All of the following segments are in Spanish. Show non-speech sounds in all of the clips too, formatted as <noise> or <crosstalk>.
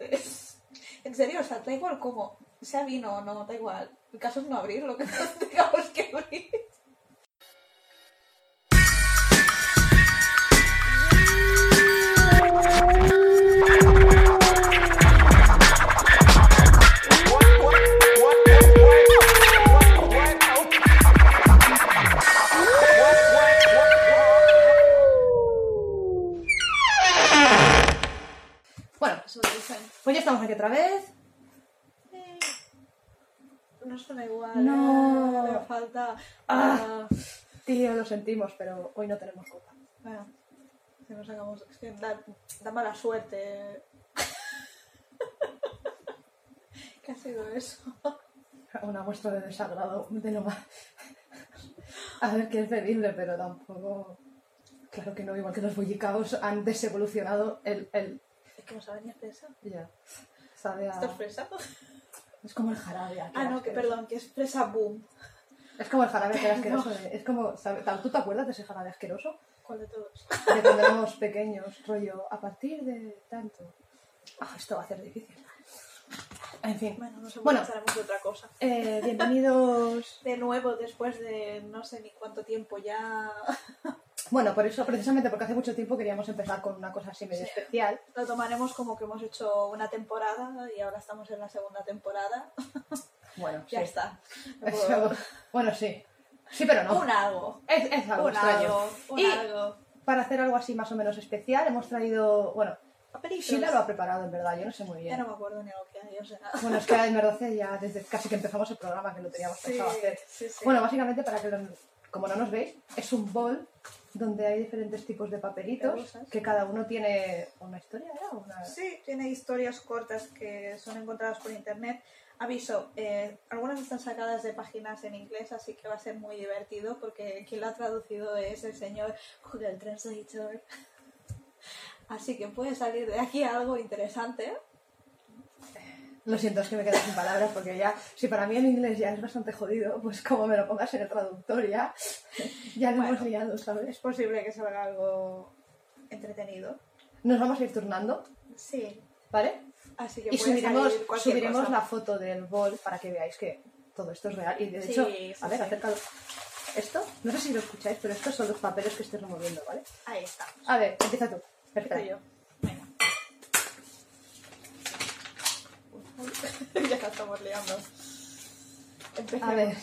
<laughs> En serio, o sea, da igual cómo, sea vino o no, da igual. El caso es no abrir lo <laughs> que tengamos que abrir. Sentimos, pero hoy no tenemos copa. bueno, que no sacamos. Es que da, da mala suerte. <laughs> ¿Qué ha sido eso? <laughs> Una muestra de desagrado de lo más. <laughs> A ver, que es bebible, pero tampoco. Claro que no, igual que los bollicaos han desevolucionado el. el... Es que no sabe ni fresa. Ya. Sabe a... ¿Esto es fresa? Es como el jarabe. Ah, no, que asqueroso. perdón, que es fresa boom. Es como el jarabe <laughs> asqueroso. de- Es como. ¿sabe- ¿Tú te acuerdas de ese jarabe asqueroso? ¿Cuál de todos? De cuando éramos pequeños, rollo, a partir de tanto. Ah, esto va a ser difícil. En fin. Bueno, no sé, Bueno. de otra cosa. Eh, bienvenidos. <laughs> De nuevo, después de no sé ni cuánto tiempo ya <laughs> Bueno, por eso, precisamente porque hace mucho tiempo queríamos empezar con una cosa así medio Sí. especial. lo tomaremos como que hemos hecho una temporada y ahora estamos en la segunda temporada. <laughs> Bueno, Ya sí. está. <laughs> Eso- bueno, sí. Sí, pero no. Un algo. Es, es algo Un extraño. algo. Un Y- algo. Para hacer algo así más o menos especial, hemos traído. Bueno, Papelitos. Sheila lo ha preparado en verdad, yo no sé muy Ya bien. no me acuerdo ni lo que hay, o sea. Bueno, es que en verdad ya desde casi que empezamos el programa que lo teníamos Sí, pensado hacer. sí, sí. Bueno, básicamente, para que lo- como no nos veis, es un bol donde hay diferentes tipos de papelitos que cada uno tiene una historia. Una... Sí, tiene historias cortas que son encontradas por internet. Aviso, eh, algunas están sacadas de páginas en inglés, así que va a ser muy divertido porque quien lo ha traducido es el señor Google Translator. <laughs> Así que puede salir de aquí algo interesante. Lo siento, es que me quedo sin palabras porque ya, si para mí el inglés ya es bastante jodido, pues como me lo pongas en el traductor ya, ya lo Bueno. hemos liado, Es ¿sabes? posible que salga algo entretenido. Nos vamos a ir turnando, Sí, ¿vale? así que Y subiremos, subiremos cosa. la foto del bol para que veáis que todo esto es real. Y de Sí, hecho, sí, a ver, sí. acércalo. Esto, no sé si lo escucháis, pero estos son los papeles que estoy removiendo, ¿vale? Ahí está. A ver, empieza tú. Yo. <laughs> ya estamos liando. Empecemos. A ver.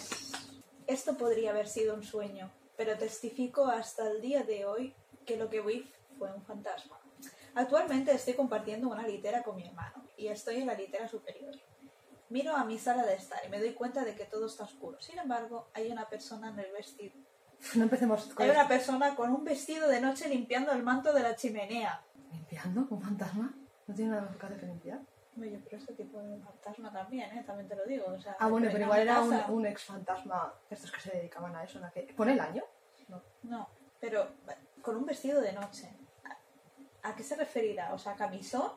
Esto podría haber sido un sueño, pero testifico hasta el día de hoy que lo que vi fue un fantasma. Actualmente estoy compartiendo una litera con mi hermano y estoy en la litera superior. Miro a mi sala de estar y me doy cuenta de que todo está oscuro. Sin embargo, hay una persona en el vestido. No empecemos con Hay una persona con un vestido de noche limpiando el manto de la chimenea. ¿Limpiando? ¿Un fantasma? ¿No tiene nada más que limpiar? Oye, pero este tipo de fantasma también, ¿eh? También te lo digo. O sea, Ah, bueno, que pero igual era un, ex fantasma. Estos que se dedicaban a eso. ¿no? Que- ¿Pone el año? No. No, pero con un vestido de noche. ¿A, qué se referirá? O sea, camisón.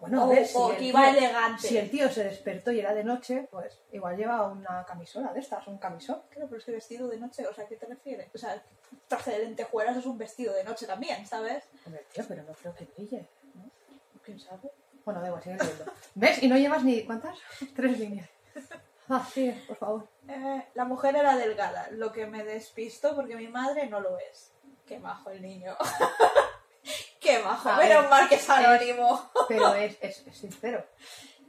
Bueno, a o, si o el que tío- iba elegante. Si el tío se despertó y era de noche, pues igual lleva una camisola de estas, un camisón. Claro, pero es que vestido de noche, o sea, ¿a qué te refieres? O sea, traje de lentejuelas es un vestido de noche también, ¿sabes? Hombre, tío, pero no creo que brille. ¿no? ¿Quién sabe? Bueno, da igual, sigue leyendo. ¿Ves? Y no llevas ni. ¿Cuántas? Tres líneas. Ah, sí, por favor. Eh, la mujer era delgada, lo que me despistó porque mi madre no lo es. Qué majo el niño. <laughs> Qué majo. A Menos ver, mal que es anónimo. Pero <laughs> es, es, es sincero.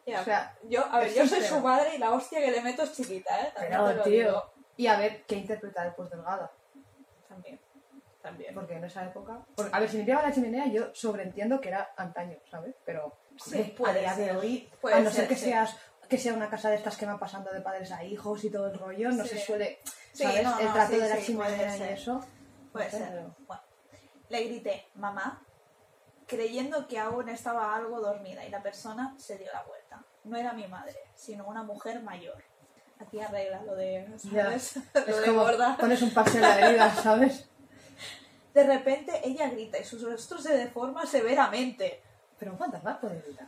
O sea, yo, a ver, yo soy sincero. su madre y la hostia que le meto es chiquita, ¿eh? También Pero, tío. digo. Y a ver, ¿qué interpreta después delgada? También. También. Porque en esa época. porque, a ver, si limpiaba la chimenea, yo sobreentiendo que era antaño, ¿sabes? Pero Sí, a día de ser. hoy, Puede a no ser, ser que sí. seas que sea una casa de estas que va pasando de padres a hijos y todo el rollo, no Sí. se suele, ¿sabes? no, el trato de la chimenea y ser. eso. Puede ser. Bueno, le grité, mamá, creyendo que aún estaba algo dormida y la persona se dio la vuelta. No era mi madre, sino una mujer mayor. Aquí arregla lo de, Ya. ¿sabes? Es <laughs> lo de como gorda. pones un parche en la herida, ¿sabes? De repente ella grita y su rostro se deforma severamente. Pero un fantasma puede gritar.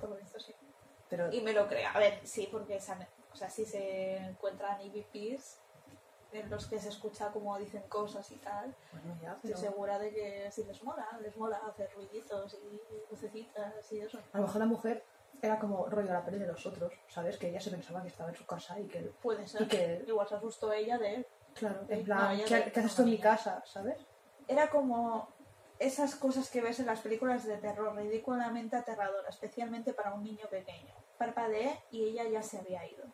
Por lo visto sí. Pero Y me lo crea. A ver, sí, porque o sea, sí se encuentran EVPs en los que se escucha como dicen cosas y tal. bueno, ya, Estoy segura de que sí les mola, les mola hacer ruiditos y lucecitas y eso. a lo mejor la mujer era como rollo la peli de los otros, ¿sabes? Que ella se pensaba que estaba en su casa y que, Puede ser. y que Igual se asustó ella de él. claro, en no, plan, ella ¿qué, qué haces tú en mi casa, ¿sabes? Era como esas cosas que ves en las películas de terror, ridículamente aterradora, especialmente para un niño pequeño. Parpadeé y ella ya se había ido.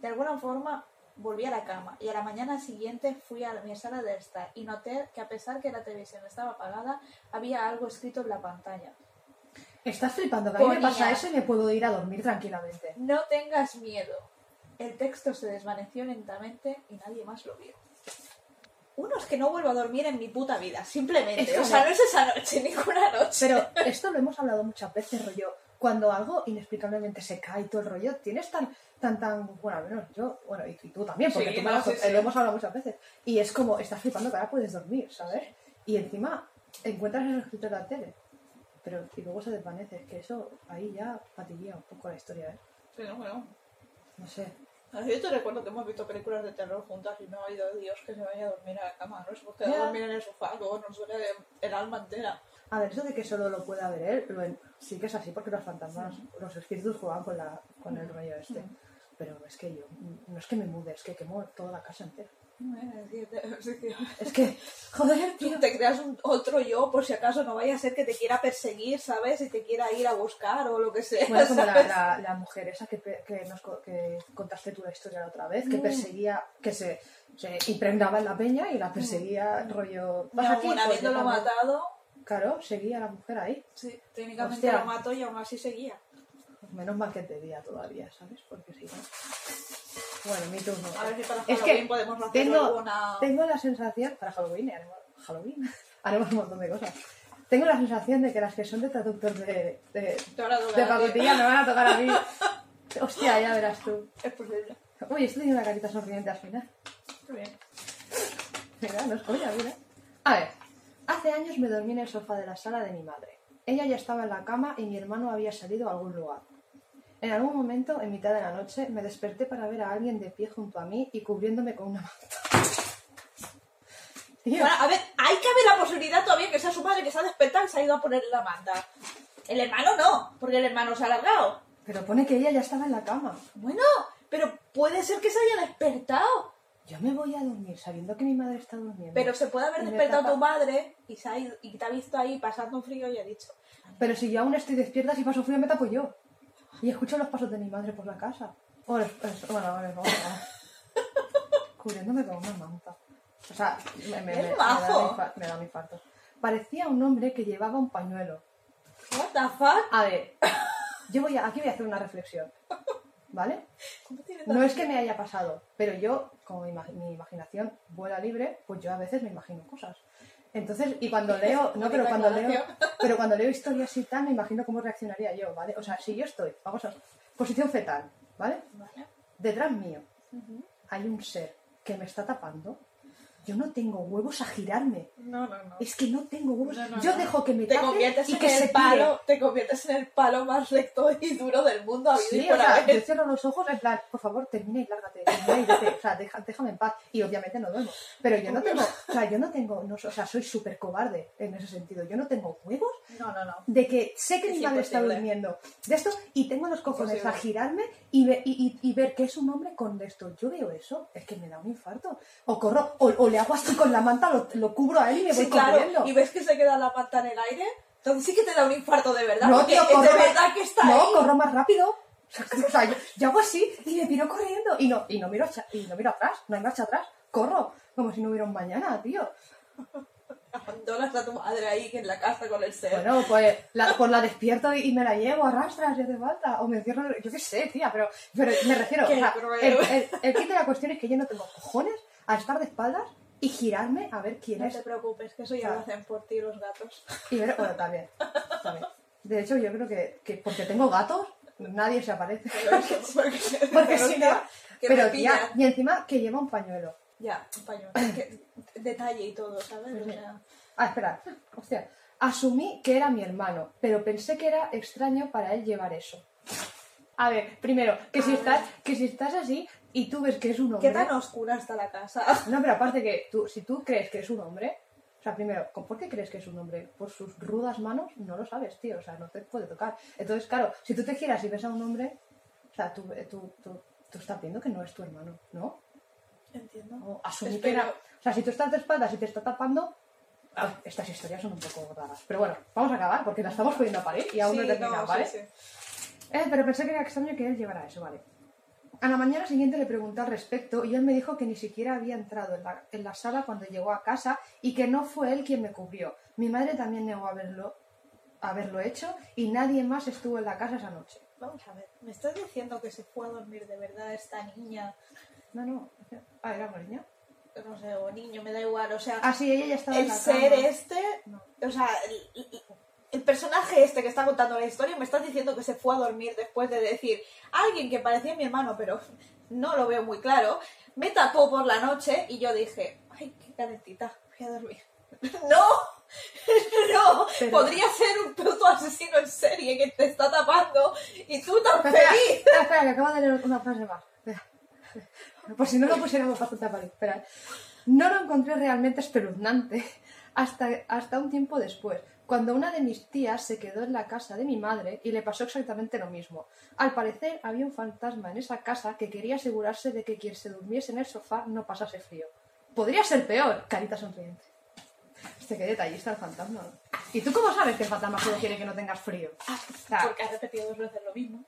De alguna forma volví a la cama y a la mañana siguiente fui a mi sala de estar y noté que a pesar que la televisión estaba apagada, había algo escrito en la pantalla. Estás flipando, que a mí me pasa eso y me puedo ir a dormir tranquilamente. No tengas miedo. El texto se desvaneció lentamente y nadie más lo vio. Uno es que no vuelvo a dormir en mi puta vida, simplemente. Es o sea, no es esa noche, <laughs> ninguna noche. Pero esto lo hemos hablado muchas veces, rollo. Cuando algo inexplicablemente se cae y todo el rollo, tienes tan, tan, tan. Bueno, al menos yo, bueno, y, y tú también, porque Sí, tú me no, lo, sí, sí. lo hemos hablado muchas veces. Y es como, estás flipando que ahora puedes dormir, ¿sabes? Y encima encuentras eso escrito en la tele. Pero y luego se desvanece, que eso ahí ya patilla un poco la historia, ¿eh? Pero bueno. No sé. Yo te recuerdo que hemos visto películas de terror juntas y no ha ido Dios que se vaya a dormir a la cama. No se puede quedar a dormir en el sofá, luego nos duele el alma entera. A ver, eso de que solo lo pueda ver él, lo en- sí que es así porque los fantasmas, los espíritus juegan con, la, con el rollo este. Pero es que yo, no es que me mude, es que quemo toda la casa entera. <laughs> Es que, joder, tío. Tú te creas un otro yo por si acaso no vaya a ser que te quiera perseguir, ¿sabes? Y te quiera ir a buscar o lo que sea. Bueno, como la, la, la mujer esa que, que, nos, que contaste tú la historia la otra vez, que Mm. perseguía, que se, se impregnaba en la peña y la perseguía rollo... "Vas aquí, pues, habiéndolo yo también". matado, Claro, seguía la mujer ahí. sí, técnicamente Hostia. lo mató y aún así seguía. Menos mal que te día todavía, ¿sabes? Porque si no... Bueno, mi turno. A ver si para Es Halloween que podemos hacer tengo- alguna... Tengo la sensación, para Halloween, haremos, Halloween, <laughs> haremos un montón de cosas. Tengo la sensación de que las que son de traductor de, de, de pacotilla me van a tocar a mí. <laughs> Hostia, ya verás tú. Es posible. Uy, esto tiene una carita sonriente al final. Muy bien. Mira, no es coña, mira. A ver, hace años me dormí en el sofá de la sala de mi madre. Ella ya estaba en la cama y mi hermano había salido a algún lugar. En algún momento, en mitad de la noche, me desperté para ver a alguien de pie junto a mí y cubriéndome con una manta. <laughs> Tío, Bueno, a ver, hay que haber la posibilidad todavía que sea su madre que se ha despertado y se ha ido a poner la manta. El hermano no, porque el hermano se ha alargado. pero pone que ella ya estaba en la cama. Bueno, pero puede ser que se haya despertado. Yo me voy a dormir sabiendo que mi madre está durmiendo. Pero se puede haber despertado tapa- tu madre y, se ha ido- y te ha visto ahí pasando un frío y ha dicho. Pero si yo aún estoy despierta, si paso frío me tapo yo. Y escucho los pasos de mi madre por la casa. Bueno, es- bueno, vale, vamos a Cubriéndome con una manta. O sea, me, da mi infa- me da mi infarto. Parecía un hombre que llevaba un pañuelo. ¿What the fuck? A ver, yo voy a, aquí voy a hacer una reflexión. ¿Vale? ¿Cómo tiene No es que me haya pasado, pero yo, como mi, mi imaginación vuela libre, pues yo a veces me imagino cosas. Entonces, y cuando <laughs> leo, no, pero cuando leo, <laughs> pero cuando leo historias y tal, me imagino cómo reaccionaría yo, ¿vale? O sea, si yo estoy, vamos a posición fetal, ¿vale? Vale. Detrás mío hay un ser que me está tapando, yo no tengo huevos a girarme. No, no, no. Es que no tengo huevos. No, no, yo no. dejo que me Te conviertes y en que se el tire. palo, te conviertes en el palo más recto y duro del mundo. Sí, o sea, yo cierro los ojos en plan, por favor, termina y lárgate, termina y vete, o sea, deja- déjame en paz. Y obviamente no duermo. Pero yo no tengo, o sea, yo no tengo, no, o sea, soy súper cobarde en ese sentido. Yo no tengo huevos No, no, no. de que sé que Es mi madre está durmiendo de esto y tengo los cojones Imposible. a girarme y, ve- y, y- y ver que es un hombre con esto. Yo veo eso, es que me da un infarto. O corro, o, o le hago así con la manta, lo, lo cubro a él y me voy Sí, claro. corriendo. Y ves que se queda la manta en el aire, entonces sí que te da un infarto de verdad. No, porque tío, de corro más- verdad que está no, ahí. corro más rápido. O sea, yo, yo hago así y me tiro corriendo. Y no, y no miro y no miro atrás, no hay marcha atrás. Corro, como si no hubiera un mañana, tío. Abandonas a tu madre ahí que en la casa con el ser. Bueno, pues la, pues la despierto y, me la llevo, arrastras, si hace falta. O me encierro, yo qué sé, tía, pero, pero me refiero. O sea, el, el kit de la cuestión es que yo no tengo cojones a estar de espaldas y girarme a ver quién no es. te preocupes, que eso ya lo hacen por ti los gatos. Y ver, bueno, también, también. De hecho, yo creo que, que porque tengo gatos, nadie se aparece. <laughs> porque Porque si no. Pero pillan. y encima que lleva un pañuelo. Ya, un pañuelo. Que detalle y todo, ¿sabes? O sea, Ah, espera, hostia. Asumí que era mi hermano, pero pensé que era extraño para él llevar eso. A ver, primero, que si estás, que si estás así y tú ves que es un hombre. ¿Qué tan oscura está la casa? No, pero aparte que tú, si tú crees que es un hombre, O sea, primero, ¿por qué crees que es un hombre? Por sus rudas manos no lo sabes, tío. O sea, no te puede tocar. Entonces, claro, si tú te giras y ves a un hombre, o sea, tú, eh, tú, tú, tú estás viendo que no es tu hermano, ¿no? Entiendo. O asumir que era- O sea, si tú estás de espaldas y te está tapando, Ah. pues, estas historias son un poco raras. Pero bueno, vamos a acabar porque la estamos pudiendo a parir y aún no he terminado, no, ¿vale? sí, sí. Eh, pero pensé que era extraño que él llevara eso, vale. A la mañana siguiente le pregunté al respecto y él me dijo que ni siquiera había entrado en la, en la sala cuando llegó a casa y que no fue él quien me cubrió. Mi madre también negó haberlo, haberlo hecho y nadie más estuvo en la casa esa noche. Vamos a ver, ¿me estás diciendo que se fue a dormir de verdad esta niña? No, no. Ah, era una niña. No sé, o niño, me da igual, o sea, Ah, sí, ella ya estaba en el la ser cama. este, No. o sea, el, personaje este que está contando la historia, me estás diciendo que se fue a dormir después de decir, alguien que parecía mi hermano, pero no lo veo muy claro, me tapó por la noche y yo dije, ay, qué calentita, voy a dormir. <laughs> No, <laughs> no, Pero- podría ser un puto asesino en serie que te está tapando y tú tan Espera, espera, feliz. espera, espera, que acabo de leer una frase más. Espera. Por si no lo pusiéramos bastante a parir. Espera. No lo encontré realmente espeluznante hasta, hasta un tiempo después, cuando una de mis tías se quedó en la casa de mi madre y le pasó exactamente lo mismo. Al parecer había un fantasma en esa casa que quería asegurarse de que quien se durmiese en el sofá no pasase frío. Podría ser peor, carita sonriente. Este qué detallista el fantasma. ¿no? ¿Y tú cómo sabes que el fantasma solo quiere que no tengas frío? O sea, Porque has repetido dos veces lo mismo.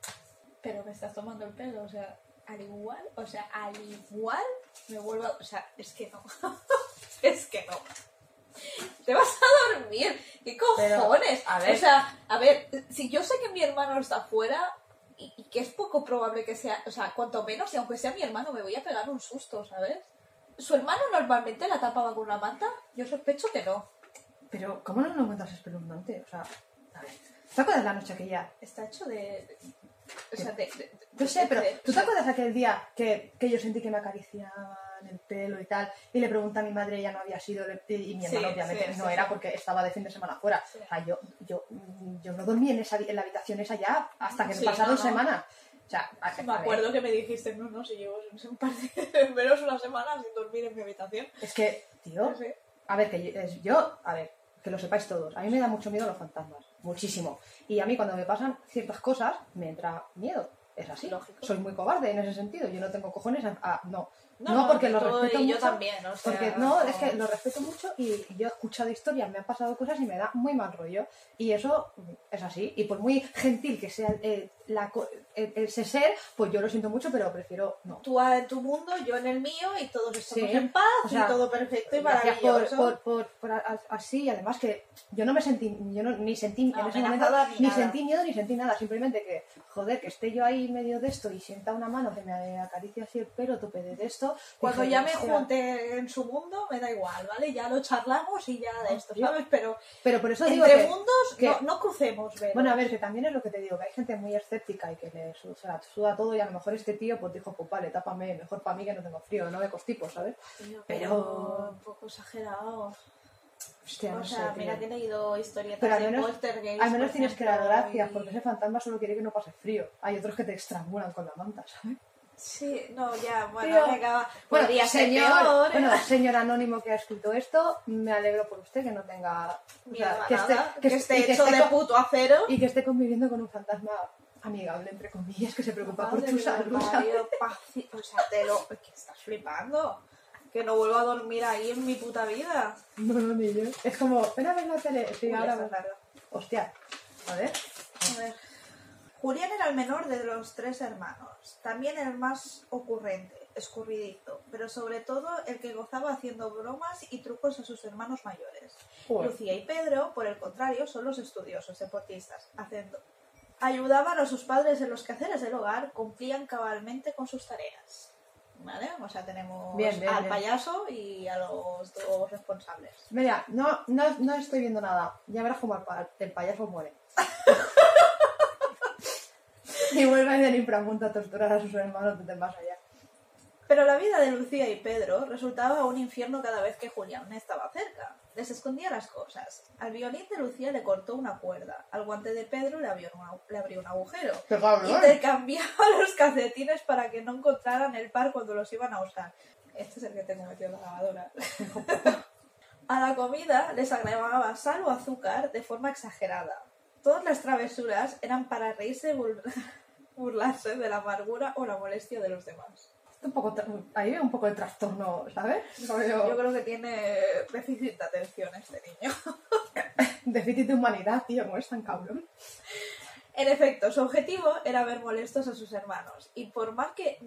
Pero me estás tomando el pelo, o sea, al igual, o sea, al igual me vuelvo a... O sea, es que no. <laughs> es que no. <laughs> Te vas a dormir. ¿Qué cojones? a ver. O sea, a ver, si yo sé que mi hermano está afuera y, y que es poco probable que sea, o sea, cuanto menos, y aunque sea mi hermano, me voy a pegar un susto, ¿sabes? ¿Su hermano normalmente la tapaba con una manta? Yo sospecho que no. Pero, ¿cómo no lo encuentras espeluznante? O sea, a ver, ¿te acuerdas la noche aquella? Está hecho de... de- o sea, de... de- Yo sé, pero de- ¿tú te acuerdas aquel día que, que yo sentí que me acariciaban el pelo y tal? Y le pregunté a mi madre, ella no había sido, y mi Sí, hermano obviamente sí, no sí, era sí. porque estaba de fin de semana fuera. Sí. O sea, yo, yo, yo no dormí en, esa, en la habitación esa ya hasta que me Sí, pasaron no, no. semanas. O sea, Me acuerdo que me dijiste, no, no, si llevo un par de, <laughs> menos una semana sin dormir en mi habitación. es que, tío. A ver, que yo, es- yo, a ver, que lo sepáis todos, a mí me da mucho miedo los fantasmas, muchísimo. Y a mí cuando me pasan ciertas cosas, me entra miedo. Es así. Lógico. Soy muy cobarde en ese sentido. Yo no tengo cojones a... a- no. No, porque lo respeto y yo mucho. también, o sea, porque no, es que lo respeto mucho y yo he escuchado historias, me han pasado cosas y me da muy mal rollo. Y eso es así. Y por muy gentil que sea eh, la el- ese ser, pues yo lo siento mucho, pero prefiero no. Tú en tu mundo, yo en el mío y todos estamos Sí, en paz o sea, y todo perfecto y maravilloso. por, por, por así, además que yo no me sentí, yo no, ni sentí No, en ese momento, ni nada. sentí miedo ni sentí nada, simplemente que, joder, que esté yo ahí medio de esto y sienta una mano que me acaricia así el pelo, tope de esto. Cuando ya me "Hostia". junte en su mundo, me da igual, ¿vale? Ya lo charlamos y ya de esto. ¿sabes? Pero Pero por eso digo entre que, mundos que- no, no crucemos, ¿ves? bueno, a ver, que también es lo que te digo, que hay gente muy escéptica y que le su- se la suda todo y a lo mejor este tío pues dijo, pues vale, tápame, mejor para mí que no tengo frío, no me constipo, ¿sabes? Pero- Un poco exagerado. Hostia, no o sé, sea, tío. mira que he leído historietas Pero al de menos- Al menos por tienes que dar gracias, y- porque ese fantasma solo quiere que no pase frío. Hay otros que te estrangulan con la manta, ¿sabes? Sí, no, ya, bueno, Tío. venga, Bueno, señor. ¿eh? bueno, señor anónimo que ha escrito esto, me alegro por usted que no tenga... o sea, que esté, nada, que que esté- esté que hecho esté de puto acero. y que esté conviviendo con un fantasma amigable, entre comillas, que se preocupa por tu salud. O sea, te lo... ¿Qué estás flipando? Que no vuelvo a dormir ahí en mi puta vida. No, no, ni yo. Es como, ven a ver la tele. Sí, Uy, ahora. Hostia, a ver. A ver. Julián era el menor de los tres hermanos, también el más ocurrente, escurridizo, pero sobre todo el que gozaba haciendo bromas y trucos a sus hermanos mayores. Joder. Lucía y Pedro, por el contrario, son los estudiosos, deportistas, haciendo. Ayudaban a sus padres en los quehaceres del hogar, cumplían cabalmente con sus tareas. ¿Vale? O sea, tenemos Bien, bien, al bien. payaso y a los dos responsables. Mira, no, no, no estoy viendo nada. Ya verás cómo el, pa- el payaso muere. <laughs> y vuelve del inframundo a torturar a sus hermanos desde más allá. Pero la vida de Lucía y Pedro resultaba un infierno cada vez que Julián estaba cerca. Les escondía las cosas. Al violín de Lucía le cortó una cuerda. Al guante de Pedro le abrió, una- le abrió un agujero. Intercambiaba <laughs> los calcetines para que no encontraran el par cuando los iban a usar. Este es el que tengo metido en la lavadora. <laughs> A la comida les agregaba sal o azúcar de forma exagerada. Todas las travesuras eran para reírse y bur- <laughs> burlarse de la amargura o la molestia de los demás. Un poco ahí veo un poco de trastorno, ¿sabes? Yo creo que tiene déficit de atención este niño. <laughs> Déficit de humanidad, tío, no es tan cabrón. En efecto, su objetivo era ver molestos a sus hermanos. Y por más que...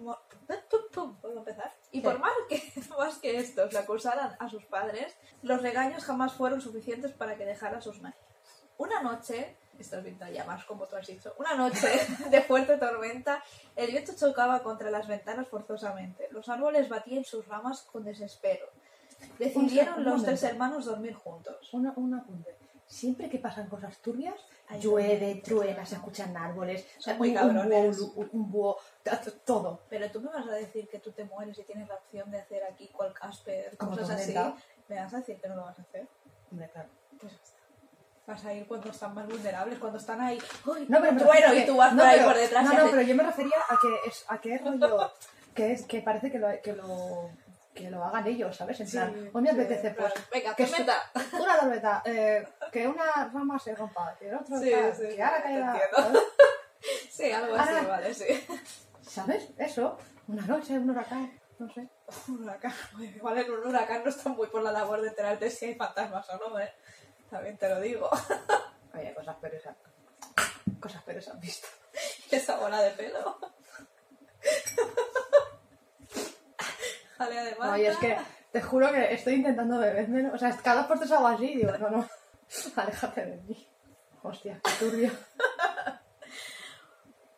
¿Puedo empezar? Y por más que, <laughs> más que estos le acusaran a sus padres, los regaños jamás fueron suficientes para que dejara sus manías. Una noche, esto es pinta ya más como tú has dicho, una noche <laughs> de fuerte tormenta, el viento chocaba contra las ventanas forzosamente. Los árboles batían sus ramas con desespero. Decidieron un los tres hermanos dormir juntos. Una, un apunte. Siempre que pasan cosas turbias, Ay, llueve, truena, se escuchan árboles, Son muy un, un cabrones. un, un búho, todo. Pero tú me vas a decir que tú te mueres y tienes la opción de hacer aquí cual Casper, cosas así. ¿Me vas a decir que no lo vas a hacer? Hombre, claro. Pues. Vas a ir cuando están más vulnerables, cuando están ahí. ¡Uy, No, pero refiero Y tú vas no, por ahí pero- por detrás No, no, haces- pero yo me refería a que es, a que es rollo, que es, que parece que lo, que lo, que lo hagan ellos, ¿sabes? En Sí, plan, hoy me sí, apetece, en pues, plan, Venga, que que su- <laughs> una tormenta, eh, que una rama se rompa, que el otro Sí, tal, sí, que sí, ahora caiga, entiendo. ¿sabes? <laughs> Sí, algo así, Ahora- vale, sí. ¿Sabes? Eso, una noche, un huracán, no sé. Un huracán. <laughs> Igual en un huracán no están muy por la labor de enterarte si hay fantasmas o no, ¿eh? También te lo digo. <laughs> Oye, cosas peores, cosas peores han visto. <laughs> Esa bola de pelo. Jalea de manta. Oye, es que te juro que estoy intentando beberme, o sea, cada vez puestos algo así, digo, no, no, <laughs> aléjate de mí. Hostia, qué turbio.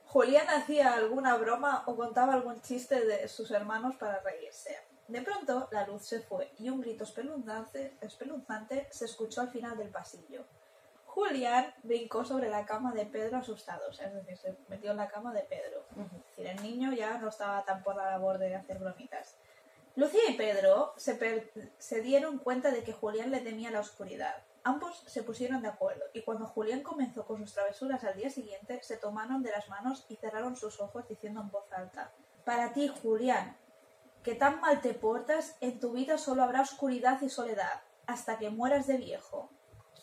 Julián hacía alguna broma o contaba algún chiste de sus hermanos para reírse. De pronto la luz se fue y un grito espeluznante, espeluznante se escuchó al final del pasillo. Julián brincó sobre la cama de Pedro asustado, es decir, se metió en la cama de Pedro. Es decir, el niño ya no estaba tan por la labor de hacer bromitas. Lucía y Pedro se, per- se dieron cuenta de que Julián le temía la oscuridad. Ambos se pusieron de acuerdo y cuando Julián comenzó con sus travesuras al día siguiente, se tomaron de las manos y cerraron sus ojos diciendo en voz alta, Para ti, Julián, que tan mal te portas, en tu vida solo habrá oscuridad y soledad, hasta que mueras de viejo.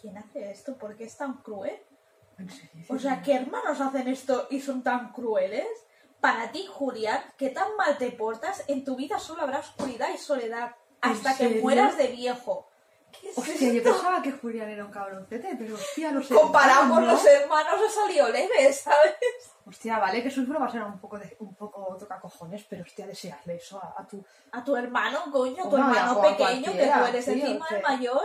¿Quién hace esto? ¿Por qué es tan cruel? O sea, ¿qué hermanos hacen esto y son tan crueles? Para ti, Julián, que tan mal te portas, en tu vida solo habrá oscuridad y soledad ¿En hasta que mueras de viejo. ¿Qué es Hostia, yo pensaba que Julián era un cabroncete, pero hostia, los Comparado con hermanos, los hermanos ha salido leve, ¿sabes? Hostia, vale que sus bromas eran un poco de, un poco tocacojones, pero hostia, desearle eso a, a tu... A tu hermano, coño, tu Hombre, hermano a pequeño, que tú eres tío, encima el mayor.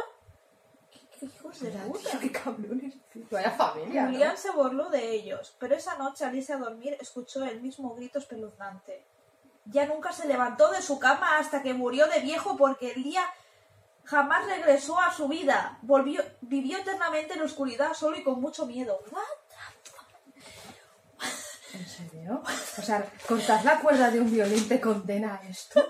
¿Qué, qué hijos de Tío, puta? qué cabrones, tío. Vaya familia, ¿no? Julián se burló de ellos, pero esa noche al irse a dormir escuchó el mismo grito espeluznante. Ya nunca se levantó de su cama hasta que murió de viejo porque el día jamás regresó a su vida. Volvió, vivió eternamente en la oscuridad solo y con mucho miedo. ¿What? ¿En serio? O sea, cortar la cuerda de un violín te condena a esto.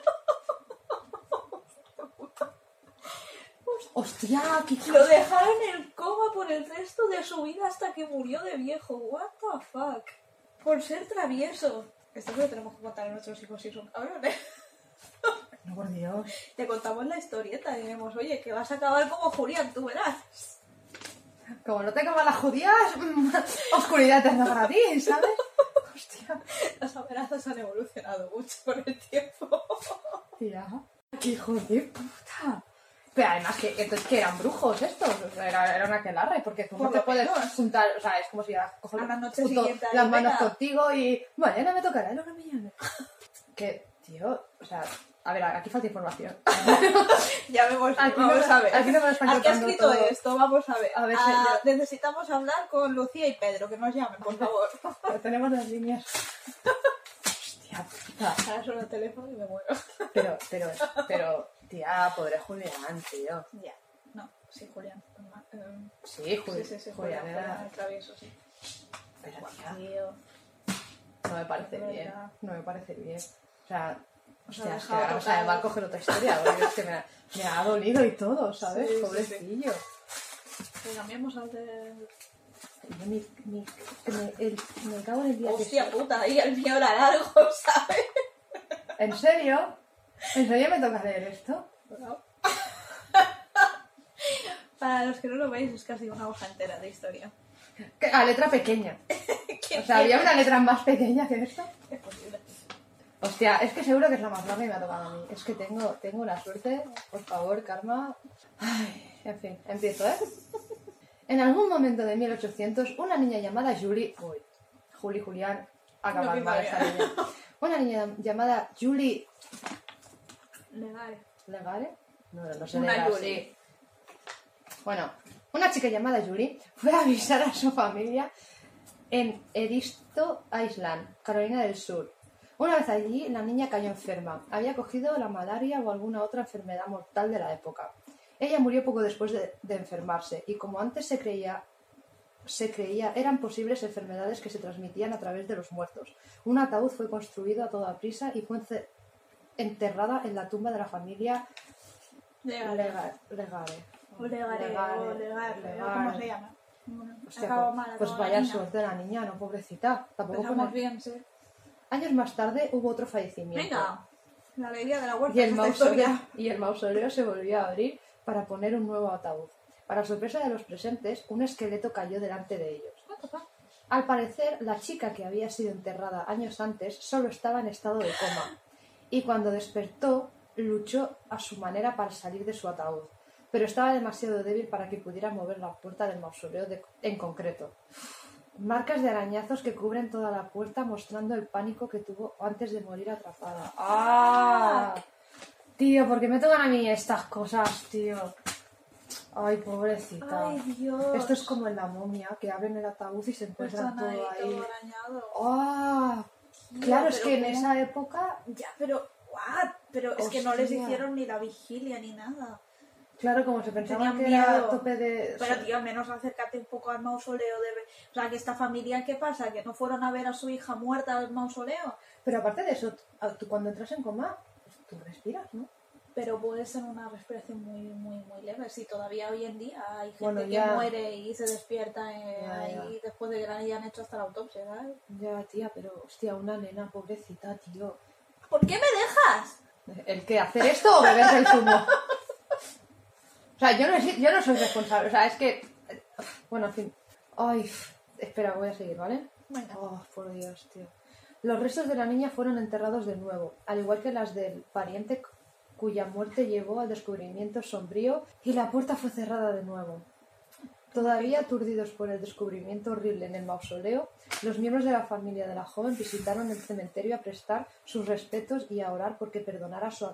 Hostia, qué Lo dejaron en coma por el resto de su vida hasta que murió de viejo. What the fuck? Por ser travieso. Esto lo tenemos que contar a nuestros hijos si son cabrones. No, por Dios. Te contamos la historieta y diremos, oye, que vas a acabar como Julián, tú verás. Como no te coman las judías, oscuridad eterna para ti, ¿sabes? <laughs> Hostia. Las amenazas han evolucionado mucho con el tiempo. <laughs> Tía, qué hijo de puta. Pero además que, entonces, que eran brujos estos, o sea, era, era una aquelarre, porque tú Por no te puedes menos. juntar, o sea, es como si ya cojo la noche junto las manos venga. contigo y mañana me tocará el oro millones. que, tío, o sea, a ver, aquí falta información. <laughs> Ya vemos, Aquí vamos no- a ver. aquí no me Al que ha escrito todo. esto, vamos a ver. A ver, Ah, señor. necesitamos hablar con Lucía y Pedro, que nos llamen, por favor. <laughs> Pero tenemos las líneas. Hostia puta. Ahora suena el teléfono y me muero. Pero, pero, pero, tía, pobre Julián, tío. Ya. No, sí, Julián. normal. Eh, Sí, Sí, sí, sí, Julián Julián, era... El travieso, sí. Pero, tía, tío. no me parece bien. No me parece bien. O sea, hostia, es que dejaba vamos a total- mal coger otra historia, porque es que me ha, me ha dolido y todo, ¿sabes? Sí, sí, sí. Pobrecillo. Que cambiamos al de... Yo mi, me, el, me cago en el día Hostia que... puta, y el mío era largo, <laughs> ¿sabes? ¿En serio? ¿En serio me toca leer esto? No. <laughs> Para los que no lo veis, es casi una hoja entera de historia. A letra pequeña. <laughs> O sea, había una letra más pequeña que esta. Es posible. Hostia, es que seguro que es la más larga y me ha tocado a mí. Es que tengo, tengo la suerte. Por favor, karma. Ay, en fin, empiezo, ¿eh? En algún momento de 1800, una niña llamada Julie... Uy, Julie Julián, acaba Lo mal ya. niña. Una niña llamada Julie Legal. ¿Legare? No, no sé Una legal, Julie. sí. Bueno, una chica llamada Julie fue a avisar a su familia en Edisto Island, Carolina del Sur. Una vez allí, la niña cayó enferma. Había cogido la malaria o alguna otra enfermedad mortal de la época. Ella murió poco después de, de enfermarse y como antes se creía se creía eran posibles enfermedades que se transmitían a través de los muertos. Un ataúd fue construido a toda prisa y fue enterrada en la tumba de la familia Legare. O legare, o legal, o ¿cómo se llama? Hostia, pues, pues vaya suerte la niña, no pobrecita. Tampoco pone- bien, sí. Años más tarde hubo otro fallecimiento. Venga, la alegría de la huerta. Y el, mausoleo, y el mausoleo se volvió a abrir para poner un nuevo ataúd. Para sorpresa de los presentes, un esqueleto cayó delante de ellos. Al parecer, la chica que había sido enterrada años antes solo estaba en estado de coma. Y cuando despertó, luchó a su manera para salir de su ataúd. Pero estaba demasiado débil para que pudiera mover la puerta del mausoleo de- en concreto. Marcas de arañazos que cubren toda la puerta mostrando el pánico que tuvo antes de morir atrapada. ¡Ah! Tío, ¿por qué me tocan a mí estas cosas, tío? Ay, pobrecita. Ay, Dios. Esto es como en la momia, que abren el ataúd y se encuentran Están ahí todo ahí. todo arañado. ¡Ah! Tío, Claro, es que en esa época, Ya, pero... What? Pero es que no les hicieron ni la vigilia ni nada. Claro, como se pensaba que era miedo. tope de... Pero tío, al menos acércate un poco al mausoleo de... O sea, que esta familia, ¿qué pasa? ¿Que no fueron a ver a su hija muerta al mausoleo? Pero aparte de eso, tú- cuando entras en coma, tú respiras, ¿no? Pero puede ser una respiración muy, muy, muy leve. Si todavía hoy en día hay gente Bueno, que muere y se despierta eh, Ya, ahí después de que le hayan hecho hasta la autopsia, ¿sabes? Ya, tía, pero hostia, una nena pobrecita, tío. ¿Por qué me dejas? ¿El qué? ¿Hacer esto o beber el zumo? <laughs> O sea, yo no, yo no soy responsable. O sea, es que... Bueno, en fin. Ay, espera, voy a seguir, ¿vale? Venga. Oh, por Dios, tío. Los restos de la niña fueron enterrados de nuevo, al igual que las del pariente cu- cuya muerte llevó al descubrimiento sombrío y la puerta fue cerrada de nuevo. Todavía aturdidos por el descubrimiento horrible en el mausoleo, los miembros de la familia de la joven visitaron el cementerio a prestar sus respetos y a orar porque perdonara su,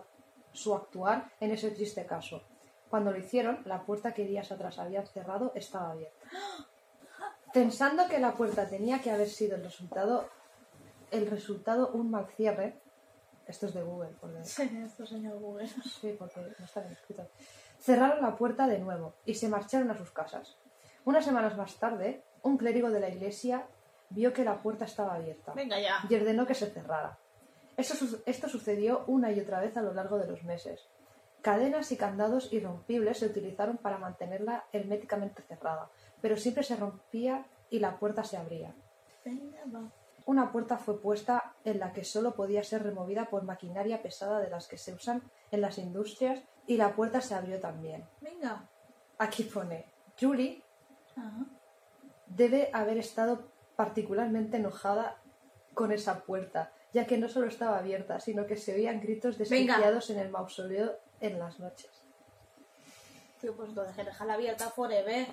su actuar en ese triste caso. Cuando lo hicieron, la puerta que días atrás habían cerrado estaba abierta. <gasps> Pensando que la puerta tenía que haber sido el resultado, el resultado un mal cierre, esto es de Google, porque, Sí, esto señor Google. <laughs> sí, porque no está bien escrito, cerraron la puerta de nuevo y se marcharon a sus casas. Unas semanas más tarde, un clérigo de la iglesia vio que la puerta estaba abierta Venga ya. y ordenó que se cerrara. Esto, esto sucedió una y otra vez a lo largo de los meses. Cadenas y candados irrompibles se utilizaron para mantenerla herméticamente cerrada, pero siempre se rompía y la puerta se abría. Una puerta fue puesta en la que solo podía ser removida por maquinaria pesada de las que se usan en las industrias y la puerta se abrió también. Venga. Aquí pone, Julie Ajá. debe haber estado particularmente enojada con esa puerta, ya que no solo estaba abierta, sino que se oían gritos desquiciados en el mausoleo en las noches. Tío, pues entonces que dejarla abierta forever.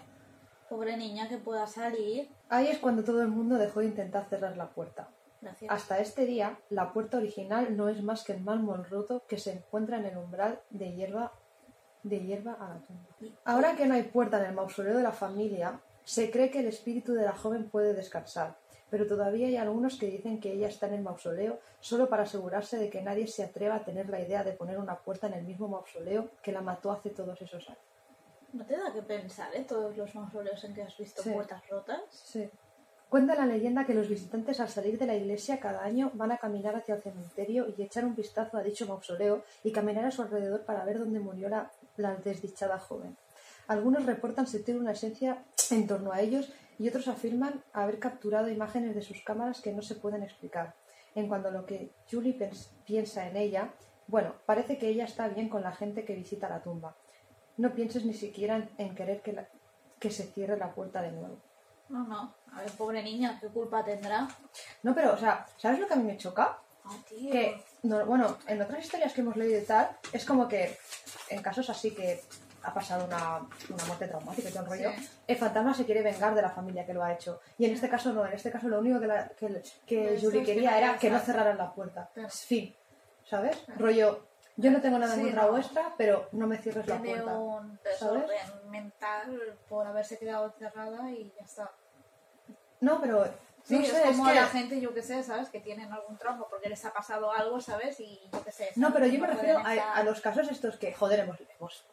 Pobre niña que pueda salir. Ahí es cuando todo el mundo dejó de intentar cerrar la puerta. Gracias. Hasta este día, la puerta original no es más que el mármol roto que se encuentra en el umbral de hierba, de hierba a la tumba. Ahora que no hay puerta en el mausoleo de la familia, se cree que el espíritu de la joven puede descansar, pero todavía hay algunos que dicen que ella está en el mausoleo solo para asegurarse de que nadie se atreva a tener la idea de poner una puerta en el mismo mausoleo que la mató hace todos esos años. No te da que pensar, ¿eh? Todos los mausoleos en que has visto Sí. puertas rotas. Sí. Cuenta la leyenda que los visitantes al salir de la iglesia cada año van a caminar hacia el cementerio y echar un vistazo a dicho mausoleo y caminar a su alrededor para ver dónde murió la, la desdichada joven. Algunos reportan sentir una esencia en torno a ellos y otros afirman haber capturado imágenes de sus cámaras que no se pueden explicar. En cuanto a lo que Julie piensa en ella, bueno, parece que ella está bien con la gente que visita la tumba. no pienses ni siquiera en, querer que, la- que se cierre la puerta de nuevo. No, no. A ver, pobre niña, ¿qué culpa tendrá? No, pero, o sea, ¿sabes lo que a mí me choca? Ah, tío. Que, no, bueno, en otras historias que hemos leído y tal, es como que en casos así que ha pasado una, una muerte traumática y todo el rollo, Sí. el fantasma se quiere vengar de la familia que lo ha hecho. Y en este caso no, en este caso lo único que, la- que, que es que quería era que no cerraran la puerta. Claro. Fin, ¿sabes? Rollo, yo no tengo nada en Sí, contra no. vuestra, pero no me cierres la Tiene puerta. un desorden mental por haberse quedado encerrada y ya está. No, pero Sí, no es sé, es como que- la gente, yo que sé, ¿sabes? Que tienen algún trauma porque les ha pasado algo, ¿sabes? Y yo que sé. No, ¿sabes? pero yo me refiero a, a los casos estos que, joder, hemos, hemos-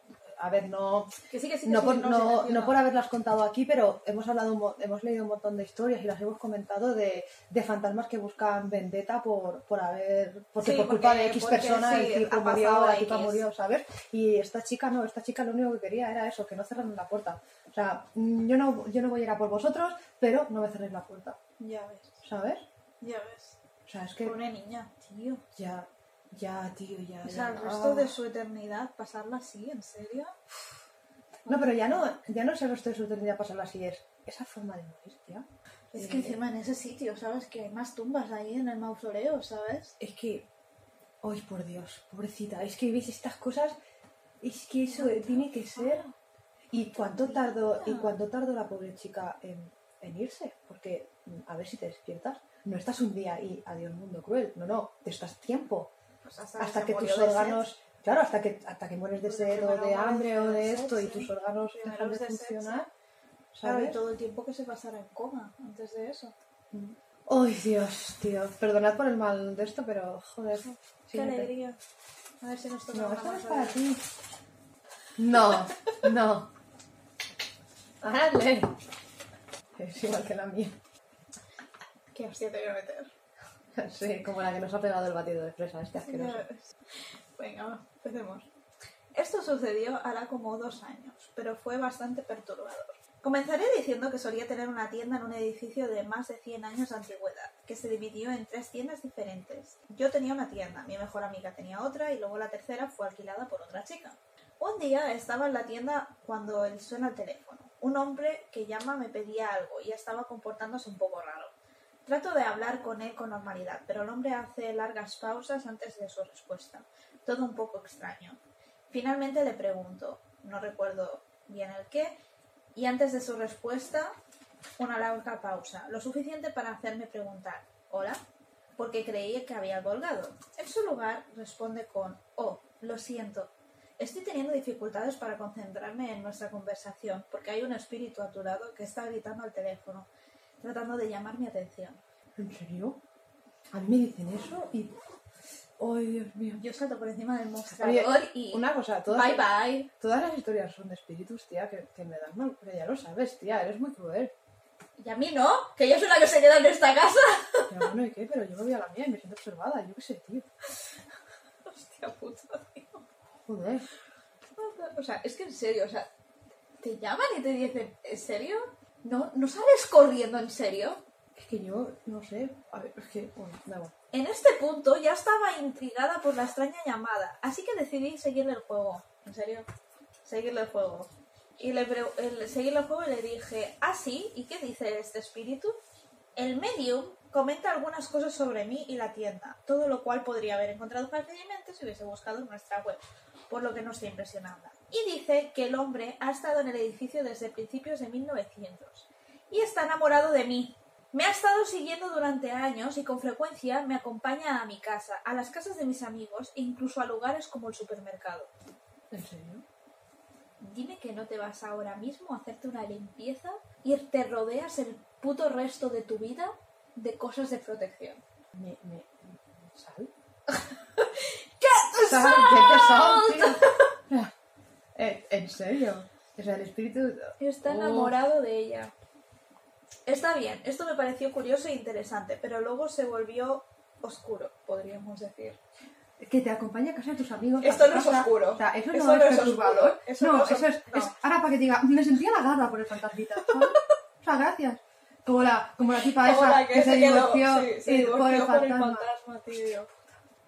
a ver, no, Que sí, que sí, que no, sí, por, no, no, por haberlas contado aquí, pero hemos hablado, hemos leído un montón de historias y las hemos comentado de, de fantasmas que buscan vendetta por, por haber, porque por culpa porque- de X persona el tipo murió, la tipa murió, ¿sabes? Y esta chica no, esta chica lo único que quería era eso, que no cerraran la puerta. O sea, mm, yo no, yo no voy a ir a por vosotros, pero no me cerréis la puerta, Ya ves, ¿sabes? ya ves. O sea, es que Pobre niña, tío. ya, ya, tío, ya. O sea, ya, el resto ah. de su eternidad pasarla así, ¿en serio? No, pero ya no, ya no es el resto de su eternidad pasarla así, es esa forma de morir, tía. Es que Eh, encima en ese sitio, ¿sabes? Que hay más tumbas ahí en el mausoleo, ¿sabes? Es que. ¡Ay, por Dios! Pobrecita. Es que ves estas cosas. Es que eso tiene que ser. ¿Y cuánto tardó, y cuánto tardó la pobre chica en, en irse? Porque, mm, a ver si te despiertas. No estás un día y adiós mundo cruel. No, no. Te estás tiempo. Pues hasta, que tus órganos. Claro, hasta que, hasta que mueres de sed o de hambre o de esto y tus órganos dejan de funcionar. Claro, y todo el tiempo que se pasara en coma antes de eso. ¡Ay, Dios, tío! Perdonad por el mal de esto, pero joder. Qué alegría. A ver si nos toca No, esto es para ti. No, no. Hazle. Es igual que la mía. Qué hostia te voy a meter. <laughs> Sí, como la que nos ha pegado el batido de fresa, este asqueroso. Venga, empecemos. Esto sucedió hará como dos años, pero fue bastante perturbador. Comenzaré diciendo que solía tener una tienda en un edificio de más de 100 años de antigüedad, que se dividió en tres tiendas diferentes. Yo tenía una tienda, mi mejor amiga tenía otra y luego la tercera fue alquilada por otra chica. Un día estaba en la tienda cuando él suena el teléfono. Un hombre que llama me pedía algo y estaba comportándose un poco raro. Trato de hablar con él con normalidad, pero el hombre hace largas pausas antes de su respuesta. Todo un poco extraño. Finalmente le pregunto, no recuerdo bien el qué, y antes de su respuesta, una larga pausa, lo suficiente para hacerme preguntar, ¿hola? Porque creía que había colgado. En su lugar responde con, oh, lo siento. Estoy teniendo dificultades para concentrarme en nuestra conversación porque hay un espíritu a tu lado que está gritando al teléfono, tratando de llamar mi atención. ¿En serio? A mí me dicen eso y... ¡Ay, Dios mío! Yo salto por encima del mostrador Oye, y... una cosa, todas, Bye bye. todas las historias son de espíritus, tía, que, que me dan mal, pero ya lo sabes, tía, eres muy cruel. Y a mí no, que yo soy la que se queda en esta casa. Pero bueno, ¿y qué? Pero yo me voy a la mía y me siento observada, yo qué sé, tío. Hostia puta, tío. Joder. O sea, es que en serio, o sea, te llaman y te dicen, ¿en serio? ¿No, ¿no sales corriendo en serio? Es que yo, no sé, a ver, es que, bueno, da igual. En este punto ya estaba intrigada por la extraña llamada, así que decidí seguirle el juego. ¿En serio? Seguirle el juego. Y le el- seguirle el juego y le dije, ¿ah, sí? ¿Y qué dice este espíritu? El medium comenta algunas cosas sobre mí y la tienda, todo lo cual podría haber encontrado fácilmente si hubiese buscado en nuestra web, por lo que no estoy impresionada. Y dice que el hombre ha estado en el edificio desde principios de 1900 y está enamorado de mí. Me ha estado siguiendo durante años y con frecuencia me acompaña a mi casa, a las casas de mis amigos e incluso a lugares como el supermercado. ¿En serio? Dime que no te vas ahora mismo a hacerte una limpieza y te rodeas el puto resto de tu vida de cosas de protección. ¿Me, me, sal? <laughs> ¡Get Sal, ¿Qué te sal, tío? Eh, ¿En serio? O sea, el espíritu... Está enamorado de ella. Está bien, esto me pareció curioso e interesante, pero luego se volvió oscuro, podríamos decir. Que te acompaña a casa de tus amigos. Esto no es casa. oscuro. O sea, eso, Eso no, no es es oscuro. Eso no, no es eso es, no. es- Ahora para que te diga, me sentía halagada por el fantasmita. ¿sabes? O sea, gracias. Como la, como la tipa Como esa la que, se quedó- divorció sí, se y por el divorció por el fantasma. fantasma, tío.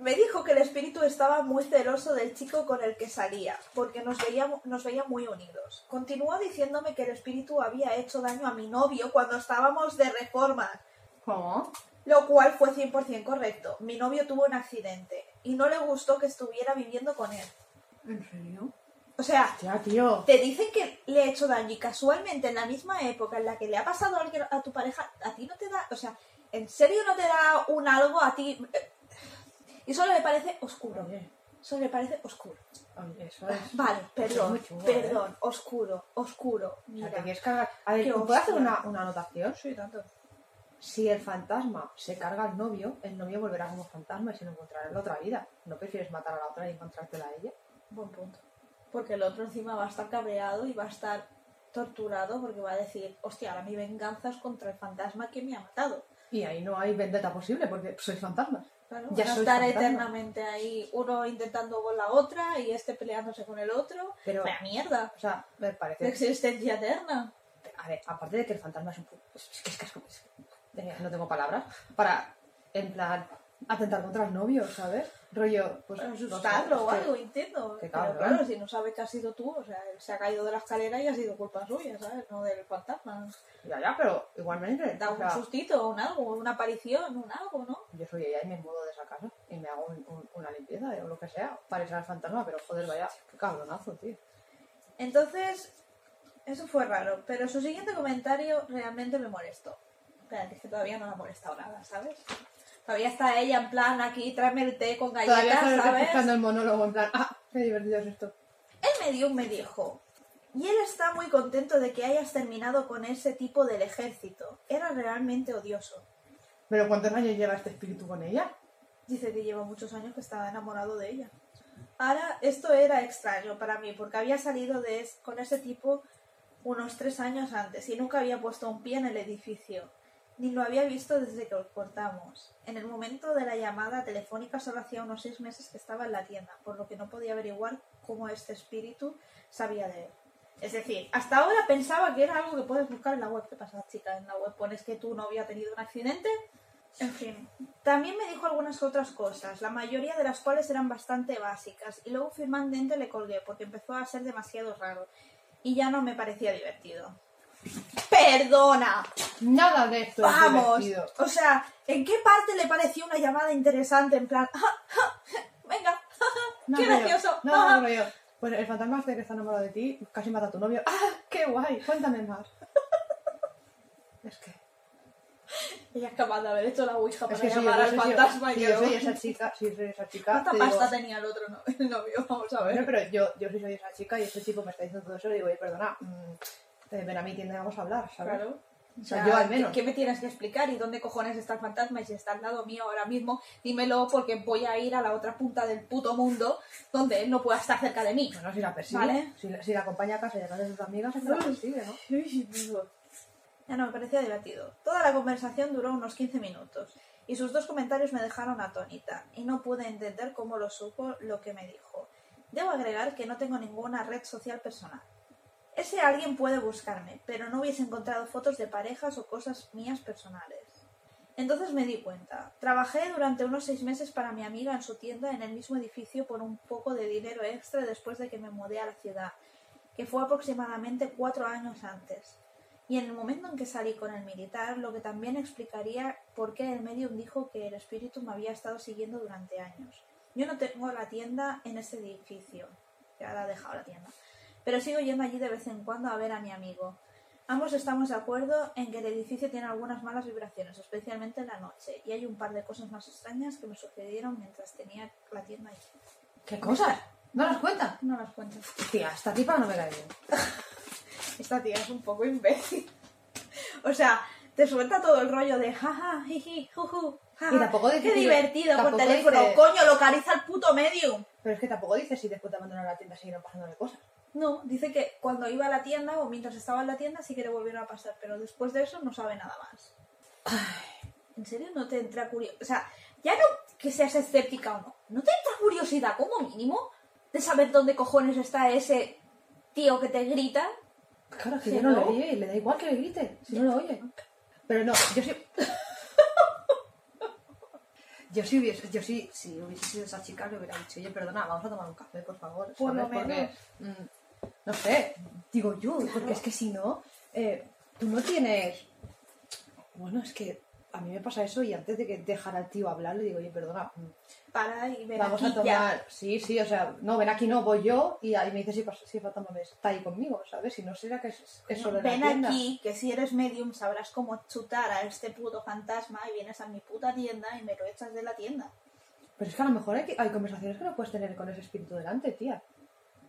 Me dijo que el espíritu estaba muy celoso del chico con el que salía, porque nos veía, nos veía muy unidos. Continuó diciéndome que el espíritu había hecho daño a mi novio cuando estábamos de reforma, ¿Cómo? lo cual fue 100% correcto. Mi novio tuvo un accidente y no le gustó que estuviera viviendo con él. ¿En serio? O sea, tío. te dicen que le ha hecho daño y casualmente en la misma época en la que le ha pasado a, alguien- a tu pareja, a ti no te da, o sea, ¿en serio no te da un algo a ti? Y solo le parece oscuro. Solo le parece oscuro. oye, eso es... Vale, es perdón, ¿eh? perdón, oscuro, oscuro. O sea, Mira, te quieres cargar... A ver, ¿puedo hacer una, una anotación? soy tanto. Si el fantasma se carga al novio, el novio volverá como fantasma y se lo encontrará en la otra vida. ¿No prefieres matar a la otra y encontrártela a ella? Buen punto. Porque el otro encima va a estar cabreado y va a estar torturado porque va a decir, hostia, ahora mi venganza es contra el fantasma que me ha matado. Y ahí no hay vendetta posible porque sois fantasmas. Claro, Ya van a soy estar fantasma. eternamente ahí, uno intentando con la otra y este peleándose con el otro. Pero- mierda. O sea, me De parece... existencia eterna. A ver, aparte de que el fantasma es un poco... Es que es que es- no tengo palabras para, en plan, atentar contra el novio, ¿sabes? Rollo, pues... Asustarlo o algo, entiendo. qué Pero claro, si no sabe que ha sido tú, o sea, él se ha caído de la escalera y ha sido culpa suya, ¿sabes? No del fantasma. Ya, ya, pero igualmente... Da o un sustito, un algo, una aparición, un algo, ¿no? Yo soy ella y me mudo de esa casa y me hago un- un- una limpieza o lo que sea para echar al fantasma, pero joder, vaya, qué cabronazo, tío. Entonces, eso fue raro, pero su siguiente comentario realmente me molestó. Espera, que es que todavía no me ha molestado nada, ¿sabes? Todavía está ella en plan aquí, tráeme el té con Todavía galletas, estoy ¿sabes? escuchando el monólogo en plan, ah, qué divertido es esto. Él me dio un me dijo. Y él está muy contento de que hayas terminado con ese tipo del ejército. Era realmente odioso. Pero ¿cuántos años lleva este espíritu con ella? Dice que lleva muchos años que estaba enamorado de ella. Ahora, esto era extraño para mí, porque había salido de es- con ese tipo unos tres años antes y nunca había puesto un pie en el edificio, ni lo había visto desde que cortamos. En el momento de la llamada telefónica solo hacía unos seis meses que estaba en la tienda, por lo que no podía averiguar cómo este espíritu sabía de él. Es decir, hasta ahora pensaba que era algo que puedes buscar en la web. ¿Qué pasa, chica? En la web pones que tu novio ha tenido un accidente en fin, también me dijo algunas otras cosas, la mayoría de las cuales eran bastante básicas, y luego finalmente le colgué porque empezó a ser demasiado raro y ya no me parecía divertido. ¡Perdona! Nada de esto ¡Vamos! es. O sea, ¿en qué parte le pareció una llamada interesante? En plan, "Ja, ja, venga, ja, No, qué gracioso! No, ja, ja". no, rollo. Pues el fantasma este que está enamorado de ti casi mata a tu novio. ¡Ah, qué guay! Cuéntame más. <laughs> es que... Ella es capaz de haber hecho la ouija para Es que yo, llamar al yo- fantasma y si yo soy no- esa chica, si soy esa chica, ¿Cuánta pasta digo, tenía el otro no- <laughs> el novio? Vamos a ver. pero yo, yo sí soy esa chica y este tipo me está diciendo todo eso y digo, oye, perdona, mm, eh, ven a mi tienda y vamos a hablar, ¿sabes? Claro. O sea, yo al menos. ¿qué, qué me tienes que explicar? ¿Y dónde cojones está el fantasma? Y si está al lado mío ahora mismo, dímelo porque voy a ir a la otra punta del puto mundo donde él no pueda estar cerca de mí. Bueno, si la persigue, Vale. si, la- si la acompaña a casa y a casa de sus amigas, que la persigue, ¿no? <laughs> Ya no, me parecía divertido. Toda la conversación duró unos 15 minutos y sus dos comentarios me dejaron atónita y no pude entender cómo lo supo lo que me dijo. Debo agregar que no tengo ninguna red social personal. Ese alguien puede buscarme, pero no hubiese encontrado fotos de parejas o cosas mías personales. Entonces me di cuenta. Trabajé durante unos seis meses para mi amiga en su tienda en el mismo edificio por un poco de dinero extra después de que me mudé a la ciudad, que fue aproximadamente cuatro años antes. Y en el momento en que salí con el militar, lo que también explicaría por qué el medium dijo que el espíritu me había estado siguiendo durante años. Yo no tengo la tienda en ese edificio, ya la he dejado la tienda, pero sigo yendo allí de vez en cuando a ver a mi amigo. Ambos estamos de acuerdo en que el edificio tiene algunas malas vibraciones, especialmente en la noche, y hay un par de cosas más extrañas que me sucedieron mientras tenía la tienda allí. ¿Qué cosas? ¿No las cuenta? No las cuento. Tía, esta tipa no me cae bien. <laughs> Esta tía es un poco imbécil. O sea, te suelta todo el rollo de jaja, jiji, juju, jaja. Y tampoco dice Qué divertido por teléfono. dice- Coño, localiza el puto medium. Pero es que tampoco dice si después de abandonar la tienda siguieron pasándole cosas. No, dice que cuando iba a la tienda o mientras estaba en la tienda sí que le volvieron a pasar, pero después de eso no sabe nada más. ¿En serio no te entra curiosidad? O sea, ya no que seas escéptica o no, ¿no te entra curiosidad como mínimo de saber dónde cojones está ese tío que te grita? Claro, que yo no, ¿no? le oye, le da igual que le grite, si no lo oye. Pero no, yo sí. Yo sí hubiese, yo sí, si hubiese sido esa chica, le hubiera dicho, oye, perdona, vamos a tomar un café, por favor. Por lo ¿sabes? Porque, menos. mm, no sé, digo yo, Claro. porque es que si no, eh, tú no tienes. Bueno, es que a mí me pasa eso y antes de que dejara al tío hablar, le digo, oye, perdona, Para y ven vamos aquí a tomar. Sí, sí, o sea, no, ven aquí, no, voy yo y ahí me dice si, pas- si Fátima me está ahí conmigo, ¿sabes? Si no será que es, es solo en la Ven tienda. aquí, que si eres medium sabrás cómo chutar a este puto fantasma y vienes a mi puta tienda y me lo echas de la tienda. Pero es que a lo mejor hay, hay conversaciones que no puedes tener con ese espíritu delante, tía.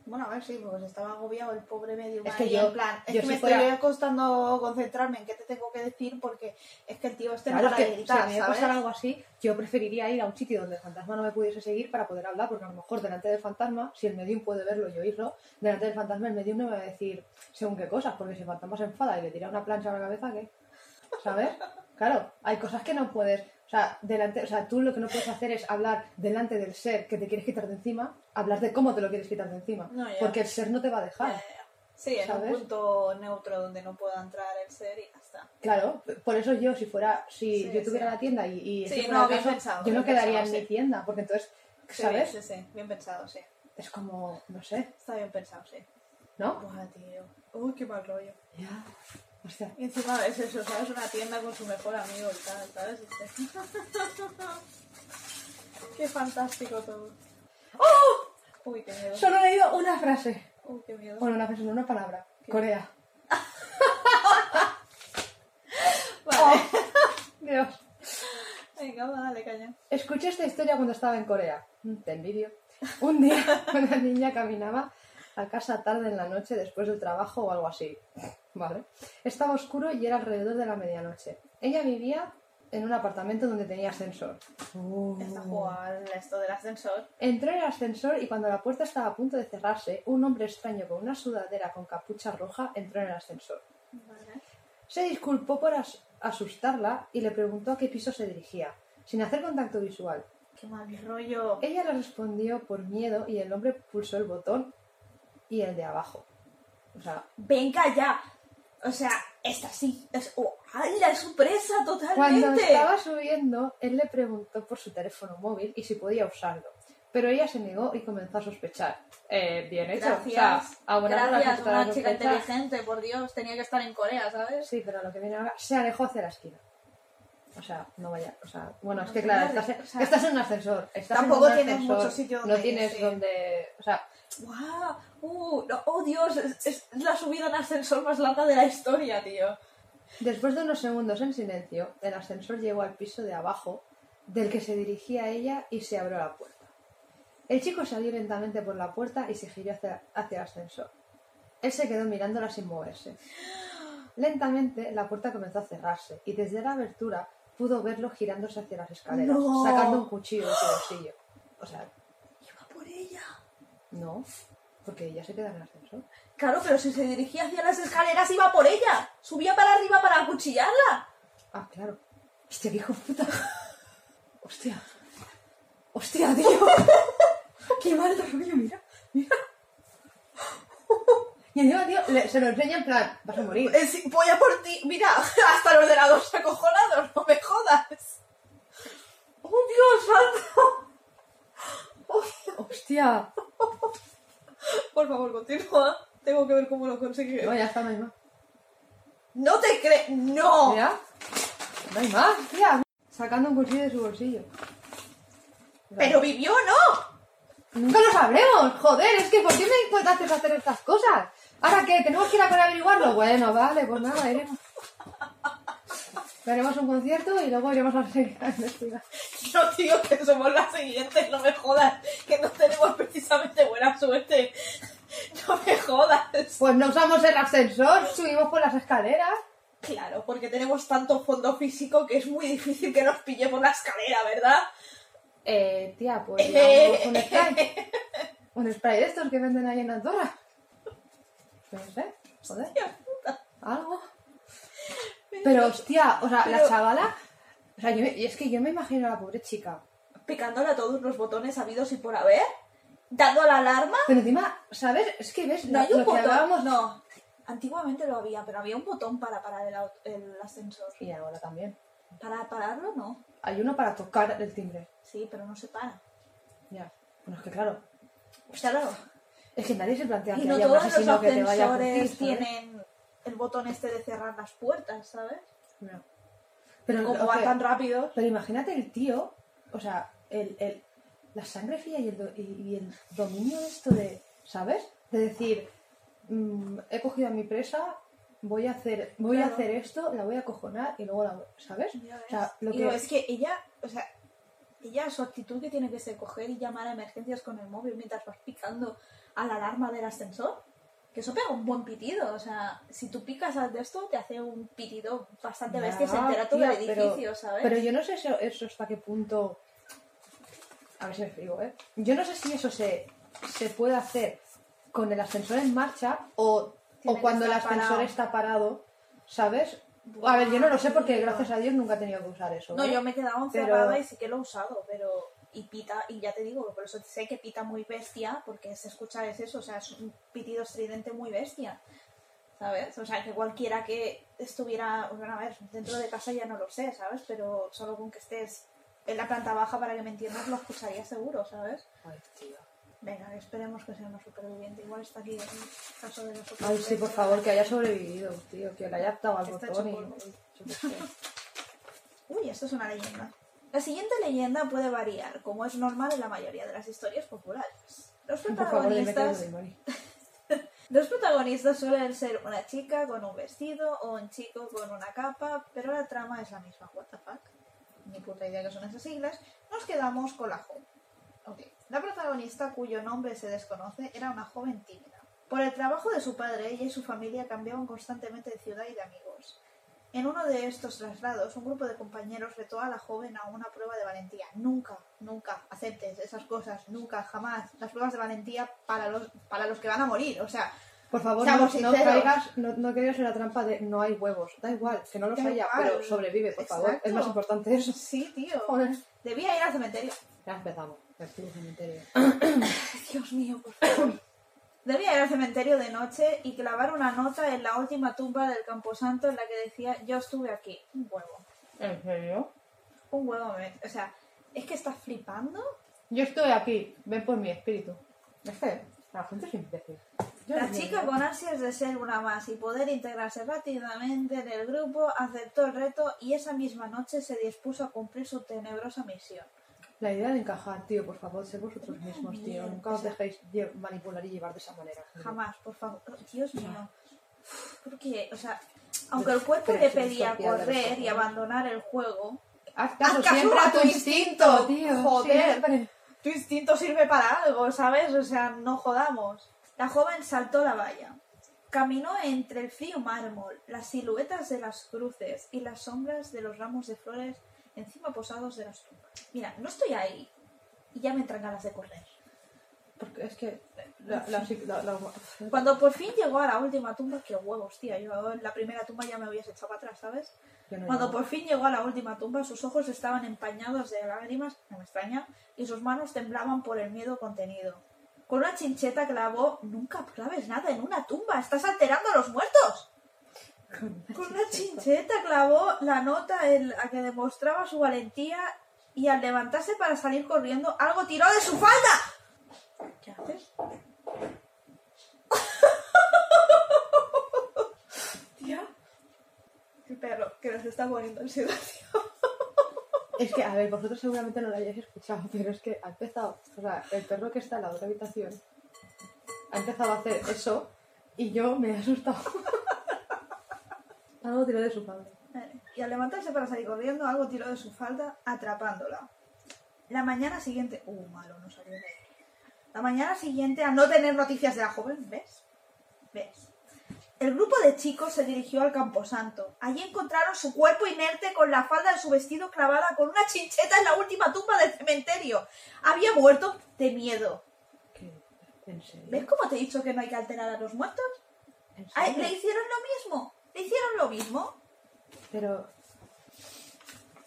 Bueno, a ver, sí, porque estaba agobiado el pobre medium. Es que yo- en plan, es yo que si me fuera- estoy costando concentrarme en qué te tengo que decir porque es que el tío este Claro, no es para que de si a mí me pasara algo así, yo preferiría ir a un sitio donde el fantasma no me pudiese seguir para poder hablar, porque a lo mejor delante del fantasma, si el medium puede verlo y oírlo, delante del fantasma el medium no me va a decir según qué cosas, porque si el fantasma se enfada y le tira una plancha a la cabeza, ¿qué? ¿Sabes? Claro, hay cosas que no puedes, o sea, delante, o sea, tú lo que no puedes hacer es hablar delante del ser que te quieres quitar de encima, hablar de cómo te lo quieres quitar de encima, No, porque el ser no te va a dejar. ya, ya. Sí, en ¿sabes? un punto neutro donde no pueda entrar el ser y ya está. Claro, por eso yo, si fuera, si Sí, yo tuviera sí. la tienda y, y Sí, no, bien caso, pensado, yo no quedaría pensado, en mi tienda, porque entonces, ¿sabes? Sí, sí, bien pensado, sí. Es como, no sé, Está bien pensado, sí. ¿no? Buah, tío. Uy, qué mal rollo. Ya. Y encima es eso, ¿sabes? Una tienda con su mejor amigo y tal, ¿sabes? Este. <laughs> qué fantástico todo. ¡Oh! Uy, qué miedo. Solo he leído una frase. Uy, qué miedo. Bueno, una frase, no una palabra. Corea. <laughs> Vale. Dios. Venga, va, dale caña. Escuché esta historia cuando estaba en Corea. Te envidio. Un día <laughs> una niña caminaba a casa tarde en la noche después del trabajo o algo así. Vale. Estaba oscuro y era alrededor de la medianoche. Ella vivía en un apartamento donde tenía ascensor. Está jugando esto del ascensor. Entró en el ascensor y cuando la puerta estaba a punto de cerrarse, un hombre extraño con una sudadera con capucha roja entró en el ascensor. Vale. Se disculpó por as- asustarla y le preguntó a qué piso se dirigía, sin hacer contacto visual. Qué mal rollo. Ella le respondió por miedo y el hombre pulsó el botón y el de abajo. O sea, Venga ya. O sea, esta sí. Es, oh, ¡ay, la sorpresa cuando totalmente! estaba subiendo, él le preguntó por su teléfono móvil y si podía usarlo. Pero ella se negó y comenzó a sospechar. Eh, bien hecho. Gracias. O sea, a horas Gracias, empezar a una chica inteligente, por Dios. Tenía que estar en Corea, ¿sabes? Sí, pero lo que viene ahora se alejó hacia la esquina. O sea, no vaya. O sea, bueno, es No que sé, claro, estás, en- o sea, estás en un ascensor. Estás en tampoco un tienes ascensor, mucho sitio No tienes donde. O sea, ¡Guau! ¡Uh! no, ¡Oh, Dios! Es, es la subida en ascensor más larga de la historia, tío. después de unos segundos en silencio, el ascensor llegó al piso de abajo, del que se dirigía ella y se abrió la puerta. El chico salió lentamente por la puerta y se giró hacia, hacia el ascensor. Él se quedó mirándola sin moverse. Lentamente la puerta comenzó a cerrarse y desde la abertura pudo verlo girándose hacia las escaleras, No. sacando un cuchillo de su bolsillo. O sea, Iba por ella. no, porque ella se queda en el ascensor. Claro, pero si se dirigía hacia las escaleras, iba por ella. Subía para arriba para acuchillarla. Ah, claro. Hostia, qué hijo puta. Hostia. Hostia, tío. <laughs> qué mal rollo, mira. Mira. Y encima, tío, le- se lo enseña en plan, vas a morir. Eh, sí, voy a por ti. Mira, <laughs> hasta el ordenador se ha acojonado. No me jodas. ¡Oh, Dios santo! Hostia. <laughs> Por favor, continúa. Tengo que ver cómo lo consigue. No, ya está, no hay más. No te crees. ¡No! Mira. No hay más, tía. Sacando un cuchillo de su bolsillo. Pero vivió, ¿no? Nunca lo sabremos, joder, es que ¿por qué me haces hacer estas cosas? ¿Ahora qué? ¿Tenemos que ir a a averiguarlo? Bueno, vale, pues nada, iremos. Haremos un concierto y luego iremos a a <laughs> No, tío, que somos las siguientes. No me jodas. Que no tenemos precisamente buena suerte. No me jodas. Pues no usamos el ascensor, subimos por las escaleras. Claro, porque tenemos tanto fondo físico que es muy difícil que nos pille por la escalera, ¿verdad? Eh, tía, pues un spray. Un spray de estos que venden ahí en Andorra. No sé, joder, Hostia puta. algo. Pero hostia, o sea, la Pero- chavala. O sea, yo me- y es que yo me imagino a la pobre chica. Picándole a todos los botones habidos y por haber. Dando la alarma. Pero encima, ¿sabes? Es que ves No lo, hay un lo que botón. hablábamos. No. Antiguamente lo había, pero había un botón para parar el, el ascensor. Y ahora también. Para pararlo, no. Hay uno para tocar el timbre. Sí, pero no se para. Ya. Bueno, es que claro, Claro. es que nadie se plantea Y que no haya un todos los asesino que te vaya a curtir, tienen el botón este de cerrar las puertas, ¿sabes? No. Pero, Como sea, tan rápido. pero imagínate el tío, o sea, el, el, la sangre fría y el, do- y, y el dominio esto de, ¿sabes? De decir, mm, he cogido a mi presa, voy a hacer voy a hacer esto, la voy a cojonar y luego la voy- ¿sabes? O sea, lo que... no, es que ella, o sea, ella, su actitud que tiene que ser coger y llamar a emergencias con el móvil mientras vas picando a la alarma del ascensor, que eso pega un buen pitido. O sea, si tú picas de esto, te hace un pitido bastante Ya, bestia se entera todo el pero- edificio, ¿sabes? Pero yo no sé eso, eso hasta qué punto. A ver si me explico, ¿eh? Yo no sé si eso se, se puede hacer con el ascensor en marcha o, o cuando el ascensor parado. está parado, ¿sabes? A ver, yo no lo sé porque gracias a Dios nunca he tenido que usar eso. No, ¿eh? yo me he quedado Pero- encerrada y sí que lo he usado, pero... Y pita, y ya te digo, por eso sé que pita muy bestia, porque se escucha es eso, o sea, es un pitido estridente muy bestia, ¿sabes? O sea, que cualquiera que estuviera, bueno, a ver, dentro de casa ya no lo sé, ¿sabes? Pero solo con que estés en la planta baja, para que me entiendas, lo escucharía seguro, ¿sabes? Ay, tío. Venga, esperemos que sea una superviviente. Igual está aquí el caso de los Ay, sí, por favor, que haya sobrevivido, tío. Que le haya dado al botón y... <laughs> Uy, esto es una leyenda. La siguiente leyenda puede variar, como es normal en la mayoría de las historias populares. Los Por favor, protagonistas, <laughs> los protagonistas suelen ser una chica con un vestido o un chico con una capa, pero la trama es la misma. What the fuck? Ni puta idea que son esas siglas. Nos quedamos con la joven. La protagonista, cuyo nombre se desconoce, era una joven tímida. Por el trabajo de su padre, ella y su familia cambiaban constantemente de ciudad y de amigos. En uno de estos traslados, un grupo de compañeros retó a la joven a una prueba de valentía. Nunca, nunca aceptes esas cosas, nunca, jamás. Las pruebas de valentía para los, para los que van a morir. O sea, Por favor, no, no caigas, no, no caigas en la trampa de no hay huevos. Da igual, que no los Da haya, igual. pero sobrevive, por favor. Es más importante eso. sí, tío. Joder. Debía ir al cementerio. Ya empezamos. El cementerio. <coughs> Dios mío, por favor. Debía ir al cementerio de noche y clavar una nota en la última tumba del Camposanto en la que decía yo estuve aquí. Un huevo. ¿En serio? Un huevo. me- O sea, es que estás flipando. Yo estoy aquí, ven por mi espíritu. Es que la gente es imbécil. Yo La chica con ansias de ser una más y poder integrarse rápidamente en el grupo aceptó el reto y esa misma noche se dispuso a cumplir su tenebrosa misión. La idea de encajar, tío, por favor, ser vosotros mismos, tío. Nunca os sea- dejéis manipular y llevar de esa manera. tío. Jamás, por favor. Oh, Dios mío. Porque, o sea, <laughs> aunque el cuerpo nos pedía correr y abandonar el juego, Haz caso, Haz caso siempre a tu instinto, instinto, tío. joder. siempre. tu instinto sirve para algo, ¿sabes? O sea, no jodamos. La joven saltó la valla. Caminó entre el frío mármol, las siluetas de las cruces y las sombras de los ramos de flores encima posados de las tumbas. Mira, no estoy ahí y ya me entran ganas de correr. Porque es que la, la, la- la- Cuando por fin llegó a la última tumba, qué huevos, tía. Yo en la primera tumba ya me habías echado para atrás, ¿sabes? no Cuando por fin llegó a la última tumba, sus ojos estaban empañados de lágrimas, no me extraña, y sus manos temblaban por el miedo contenido. Con una chincheta clavó, nunca claves nada en una tumba, estás alterando a los muertos. Con una chincheta clavó la nota en la que demostraba su valentía y al levantarse para salir corriendo, algo tiró de su falda. ¿Qué haces? <laughs> Tía. El perro que nos está poniendo en situación. Es que, a ver, vosotros seguramente no lo hayáis escuchado, <laughs> pero es que ha empezado, o sea, el perro que está en la otra habitación ha empezado a hacer eso y yo me he asustado. <laughs> Algo tiró de su padre. Y al levantarse para salir corriendo, algo tiró de su falda, atrapándola. La mañana siguiente. Uh, malo, no salió. La mañana siguiente, al no tener noticias de la joven, ¿ves? ¿Ves? El grupo de chicos se dirigió al camposanto. Allí encontraron su cuerpo inerte con la falda de su vestido clavada con una chincheta en la última tumba del cementerio. Había muerto de miedo. ¿Qué? ¿En serio? ¿Ves cómo te he dicho que no hay que alterar a los muertos? ¿En serio? ¿Le hicieron lo mismo? ¿Le hicieron lo mismo? Pero,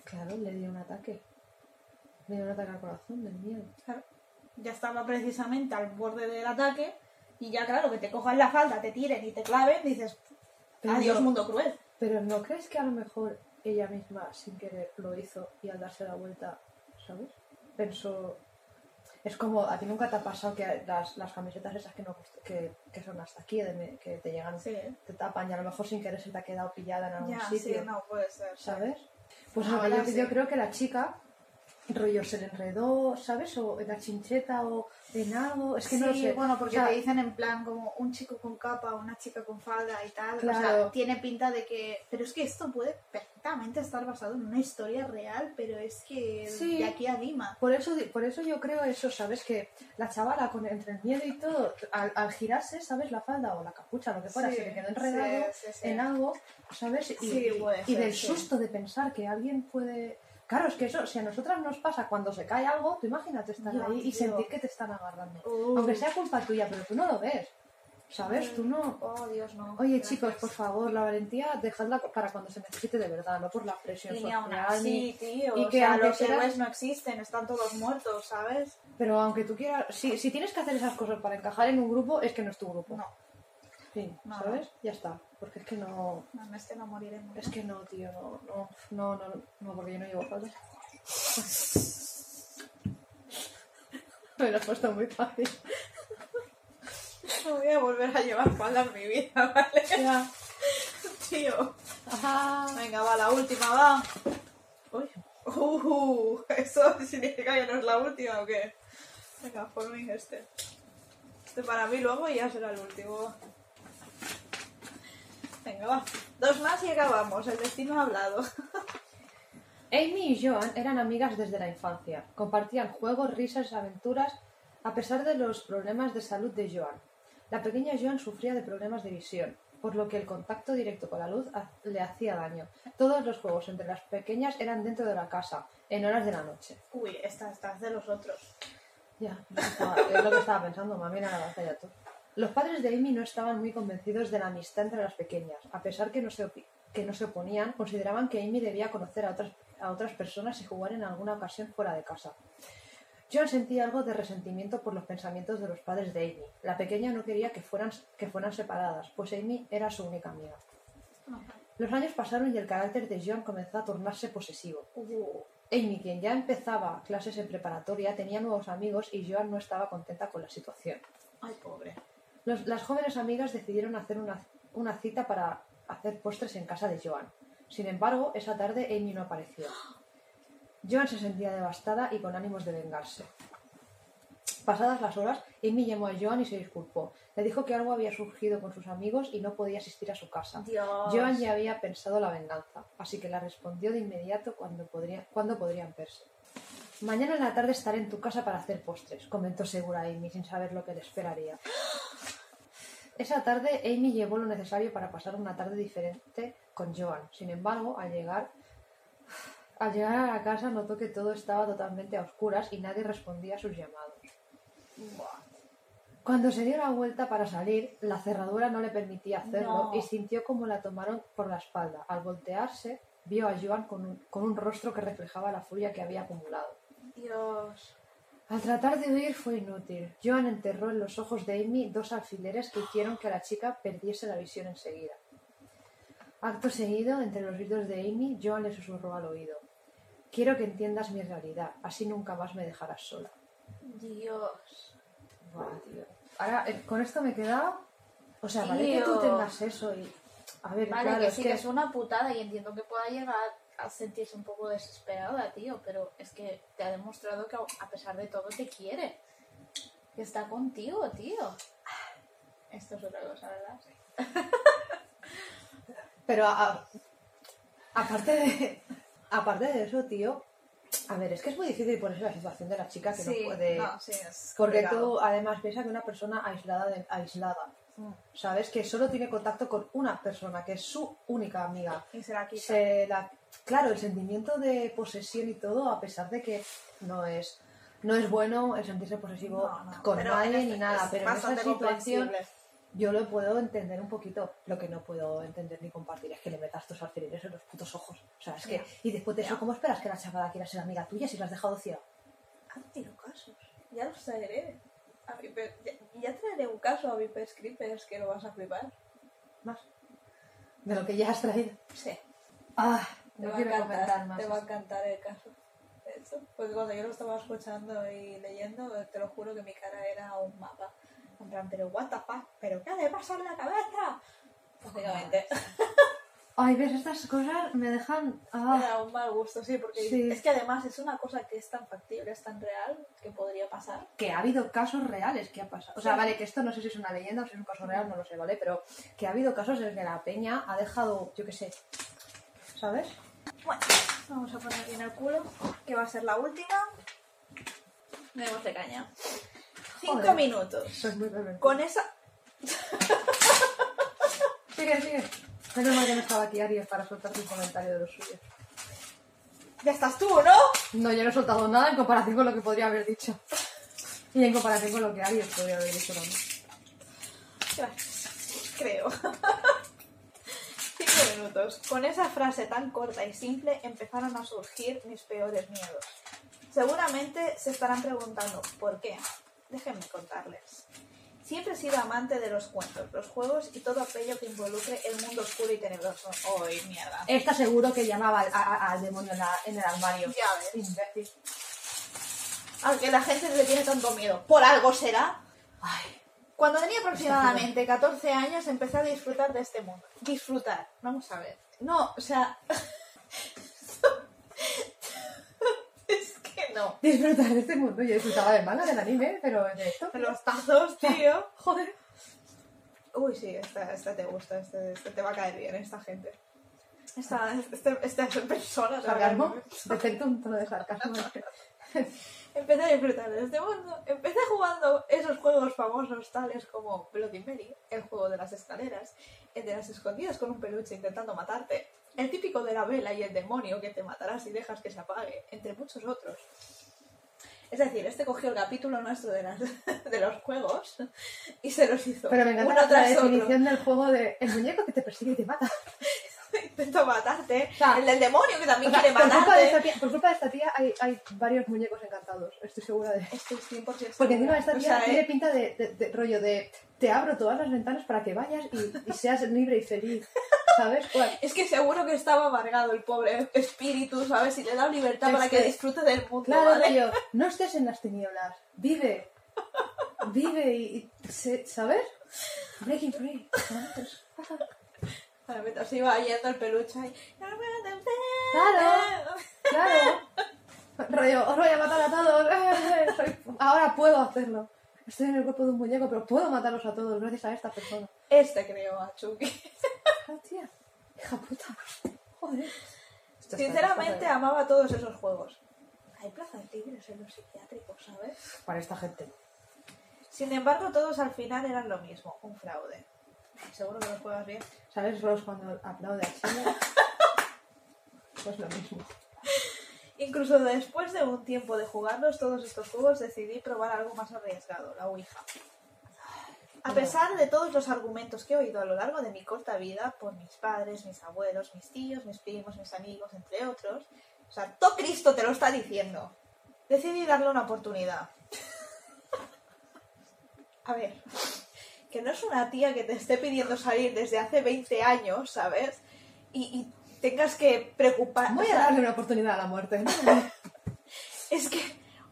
claro, le dio un ataque. Le dio un ataque al corazón del miedo. Claro. Ya estaba precisamente al borde del ataque y ya claro, que te cojan la falda, te tiren y te claven, dices, Pero- adiós mundo cruel. Pero ¿no crees que a lo mejor ella misma sin querer lo hizo y al darse la vuelta, ¿sabes? Pensó... Es como, a ti nunca te ha pasado que las, las camisetas esas que, no, que, que son hasta aquí, de que te llegan, Sí. te tapan y a lo mejor sin querer se te ha quedado pillada en algún Ya, sí, sitio, no puede ser. ¿sabes? Pues yo, yo creo que la chica, rollo, se le enredó, ¿sabes? O en la chincheta o en algo, es que sí, no sé. bueno, porque O sea, te dicen en plan como un chico con capa, una chica con falda y tal. O sea, tiene pinta de que... Pero es que esto puede perfectamente estar basado en una historia real, pero es que Sí. de aquí a Lima. Por eso, por eso yo creo eso, ¿sabes? Que la chavala, con, entre el miedo y todo, al, al girarse, ¿sabes? La falda o la capucha, lo que fuera, Sí, se le quedó enredado en algo, ¿sabes? Y, Sí, y- y del susto de pensar que alguien puede... Claro, es que eso, si a nosotras nos pasa cuando se cae algo, tú imagínate estar Ya, ahí y sentir que te están agarrando. Uh. Aunque sea culpa tuya, pero tú no lo ves, ¿sabes? Tú no... Oh, Dios, no. Oye, Gracias. chicos, por favor, la valentía, dejadla para cuando se necesite de verdad, no por la presión Y social. ni- tío. y o que sea, aunque los héroes no existen, están todos muertos, ¿sabes? Pero aunque tú quieras, si, si tienes que hacer esas cosas para encajar en un grupo, es que no es tu grupo. No, No, ¿sabes? Ya está. Porque es que no. no, en este no moriremos. Es que no, tío, no, no, no, no, no, porque yo no llevo falda. <laughs> Me lo he puesto muy fácil. No voy a volver a llevar falda en mi vida, <laughs> ¿vale? Ya. Tío. Ajá. Venga, va, la última, va. Uy. Uh, <laughs> ¿Eso significa que no es la última o qué? Venga, por mí este. Este para mí luego y ya será el último. Venga, va. Dos más y acabamos. El destino ha hablado. <laughs> Amy y Joan eran amigas desde la infancia. Compartían juegos, risas aventuras a pesar de los problemas de salud de Joan. La pequeña Joan sufría de problemas de visión, por lo que el contacto directo con la luz le hacía daño. Todos los juegos entre las pequeñas eran dentro de la casa, en horas de la noche. Uy, esta, esta es de los otros. Ya, es lo que estaba- pensando, mami, era la batalla tú. Los padres de Amy no estaban muy convencidos de la amistad entre las pequeñas. A pesar que no se, que no se oponían, consideraban que Amy debía conocer a otras, a otras personas y jugar en alguna ocasión fuera de casa. John sentía algo de resentimiento por los pensamientos de los padres de Amy. La pequeña no quería que fueran, que fueran separadas, pues Amy era su única amiga. Los años pasaron y el carácter de John comenzó a tornarse posesivo. Amy, quien ya empezaba clases en preparatoria, tenía nuevos amigos y Joan no estaba contenta con la situación. ay, pobre. Los- las jóvenes amigas decidieron hacer una, una cita para hacer postres en casa de Joan. Sin embargo, esa tarde Amy no apareció. Joan se sentía devastada y con ánimos de vengarse. Pasadas las horas, Amy llamó a Joan y se disculpó. Le dijo que algo había surgido con sus amigos y no podía asistir a su casa. Dios. Joan ya había pensado la venganza, así que la respondió de inmediato cuando, podría, cuándo podrían verse. Mañana en la tarde estaré en tu casa para hacer postres, comentó segura Amy sin saber lo que le esperaría. Esa tarde Amy llevó lo necesario para pasar una tarde diferente con Joan. Sin embargo, al llegar, al llegar a la casa notó que todo estaba totalmente a oscuras y nadie respondía a sus llamados. Cuando se dio la vuelta para salir, la cerradura no le permitía hacerlo No. y sintió como la tomaron por la espalda. Al voltearse, vio a Joan con un, con un rostro que reflejaba la furia que había acumulado. Dios. Al tratar de huir fue inútil. Joan enterró en los ojos de Amy dos alfileres que hicieron que la chica perdiese la visión enseguida. Acto seguido, entre los gritos de Amy, Joan le susurró al oído. Quiero que entiendas mi realidad, así nunca más me dejarás sola. Dios. Buah, tío. Ahora, eh, con esto me he quedado. O sea, vale que tú tengas eso y. A ver, Vale, claro, que es sí que. que es una putada y entiendo que pueda llegar a sentirse un poco desesperada, tío, pero es que te ha demostrado que a pesar de todo te quiere. Que está contigo, tío. Esto es otra cosa, ¿verdad? <laughs> Pero a- aparte de. Aparte de eso, tío. A ver, es que es muy difícil ponerse la situación de la chica que no puede. no, sí, es Porque tú, además, piensas que una persona aislada, de- aislada. ¿Sabes? Que solo tiene contacto con una persona, que es su única amiga. Y se la quita. Se la- Claro, el sentimiento de posesión y todo, a pesar de que no es, no es bueno el sentirse posesivo No, no, con pero nadie en ni este- nada, pero en esa situación yo lo puedo entender un poquito. Lo que no puedo entender ni compartir es que le metas tus alfileres en los putos ojos. O sea, es que. Y después de eso. ¿cómo esperas que la chavala quiera ser amiga tuya si la has dejado ciega? Hazte casos. Ya los traeré. A Viper- ya, ya traeré un caso a Vipers Creepers que lo vas a flipar. Más. De lo que ya has traído. Sí. Ah, Te No va, a encantar, más. te va a encantar el caso. de hecho. Porque cuando yo lo estaba escuchando y leyendo, te lo juro que mi cara era un mapa. En plan, pero what the fuck, pero ¿qué le pasa en la cabeza? Básicamente. <laughs> Ay, ves, estas cosas me dejan... Ah, Era un mal gusto, sí, porque Sí. es que además es una cosa que es tan factible, es tan real, que podría pasar. que ha habido casos reales que ha pasado. O sea, Sí. vale, que esto no sé si es una leyenda o si es un caso real, no lo sé, ¿vale? Pero que ha habido casos en que la peña ha dejado, yo qué sé, ¿sabes? Bueno, vamos a poner bien el culo, que va a ser la última. Démosle caña. Cinco Joder. minutos. Soy muy rebelde. Con esa... Sigue, sigue. Menos mal que no estaba aquí Aries para soltar un comentario de los suyos. Ya estás tú, ¿no? No, yo no he soltado nada en comparación con lo que podría haber dicho. Y en comparación con lo que Aries podría haber dicho también. Gracias. Creo. <laughs> Cinco minutos. Con esa frase tan corta y simple empezaron a surgir mis peores miedos. Seguramente se estarán preguntando ¿por qué? Déjenme contarles. Siempre he sido amante de los cuentos, los juegos y todo aquello que involucre el mundo oscuro y tenebroso. ¡Ay, mierda! Esta seguro que llamaba al, a- a- al demonio en, la- en el armario. Ya ves. Imbécil. Al que la gente le tiene tanto miedo. ¿Por algo será? Ay, Cuando tenía aproximadamente 14 años empecé a disfrutar de este mundo. Disfrutar, vamos a ver. No, o sea... es que no. <laughs> disfrutar de este mundo. Yo disfrutaba del manga, del anime, pero de esto. Los tazos, <laughs> tío. Joder. Uy, sí, esta, esta te gusta, este, este te va a caer bien, esta gente. Esta, este, esta persona. Sarcasmo. Detecto un tono de sarcasmo. <laughs> Empecé a disfrutar de este mundo. Empecé jugando esos juegos famosos tales como Bloody Mary, el juego de las escaleras, el de las escondidas con un peluche intentando matarte, el típico de la vela y el demonio que te matará si dejas que se apague, entre muchos otros. Es decir, este cogió el capítulo nuestro de, las, <laughs> de los juegos y se los hizo Pero me encanta uno la tras otro. definición del juego de el muñeco que te persigue y te mata. <laughs> Intento matarte. O sea, el del demonio que también O sea, quiere por, culpa de matarte. esta tía, por culpa de esta tía hay, hay varios muñecos encantados, estoy segura de Estoy 100% Porque encima segura. esta O tía sea, tiene eh, pinta de, de- de rollo de te abro todas las ventanas para que vayas y, y seas libre y feliz. <laughs> Es que seguro que estaba amargado el pobre espíritu, ¿sabes? Y le da libertad Es para que que- disfrute del mundo, Claro, ¿vale? no estés en las tinieblas, vive. Vive y, y se- ¿sabes? Breaking free. Vale, mientras iba yendo el peluche ahí. Claro. Claro. Rollo, os voy a matar a todos. Soy- Ahora puedo hacerlo. Estoy en el cuerpo de un muñeco, pero puedo matarlos a todos gracias a esta persona. Este creo a Chucky. Tía. Hija puta. Joder. Esto está- Sinceramente amaba todos esos juegos. Hay plazas libres en los psiquiátricos, ¿sabes? Para esta gente. Sin embargo, todos al final eran lo mismo, un fraude. Seguro que lo juegas bien. ¿Sabes, Ross, cuando aplaude a Chile? <laughs> Pues lo mismo. Incluso después de un tiempo de jugarlos todos estos juegos, decidí probar algo más arriesgado, la Ouija. A pesar de todos los argumentos que he oído a lo largo de mi corta vida por mis padres, mis abuelos, mis tíos, mis primos, mis amigos, entre otros, o sea, todo Cristo te lo está diciendo, decidí darle una oportunidad. <laughs> A ver, que no es una tía que te esté pidiendo salir desde hace 20 años, ¿sabes? Y, y tengas que preocupar. Voy o a darle una oportunidad a la muerte. ¿no? <laughs> Es que,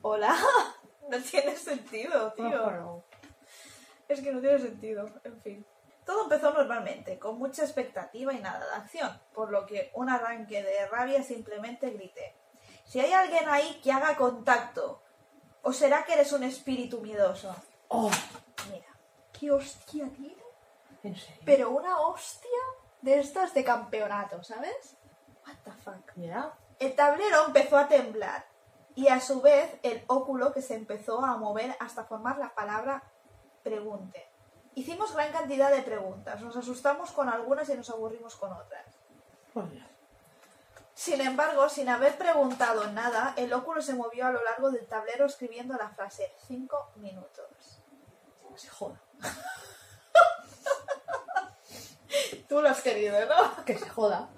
hola, <laughs> no tiene sentido, tío. Es que no tiene sentido, en fin. Todo empezó normalmente, con mucha expectativa y nada de acción, por lo que un arranque de rabia simplemente grité. Si hay alguien ahí que haga contacto, ¿o será que eres un espíritu miedoso? Oh, Mira, ¿qué hostia tiene? ¿en serio? Pero una hostia de estas de campeonato, ¿sabes? What the fuck. Mira, El tablero empezó a temblar y a su vez el óculo que se empezó a mover hasta formar la palabra pregunte. Hicimos gran cantidad de preguntas, nos asustamos con algunas y nos aburrimos con otras. Sin embargo, sin haber preguntado nada, el óculo se movió a lo largo del tablero escribiendo la frase 5 minutos. Se joda. <laughs> Tú lo has querido, ¿no? Que se joda.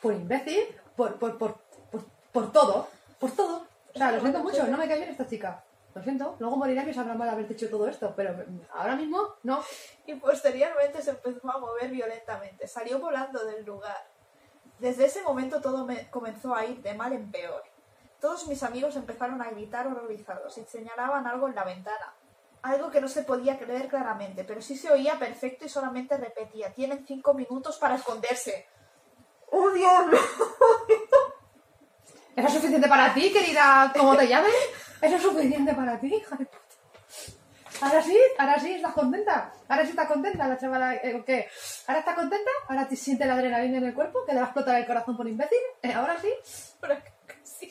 Por imbécil, por, por, por, por, por todo. Por todo. O sea, lo siento mucho, no me cae bien esta chica. Lo siento, luego morirá que sabrá mal haberte hecho todo esto, pero ahora mismo no. Y posteriormente se empezó a mover violentamente. Salió volando del lugar. Desde ese momento todo me comenzó a ir de mal en peor. Todos mis amigos empezaron a gritar horrorizados y señalaban algo en la ventana. Algo que no se podía creer claramente, pero sí se oía perfecto y solamente repetía, tienen cinco minutos para esconderse. ¡Oh, diablo! ¿Eso es suficiente para ti, querida? ¿Cómo te llames? ¿Eso es suficiente para ti, hija de puta? Ahora sí, ahora sí, ¿estás contenta? Ahora sí estás contenta la chavala, eh, ¿o ¿qué? ¿Ahora estás contenta? ¿Ahora te siente la adrenalina en el cuerpo? ¿Que le va a explotar el corazón por imbécil? ¿Eh, ¿Ahora sí? Sí.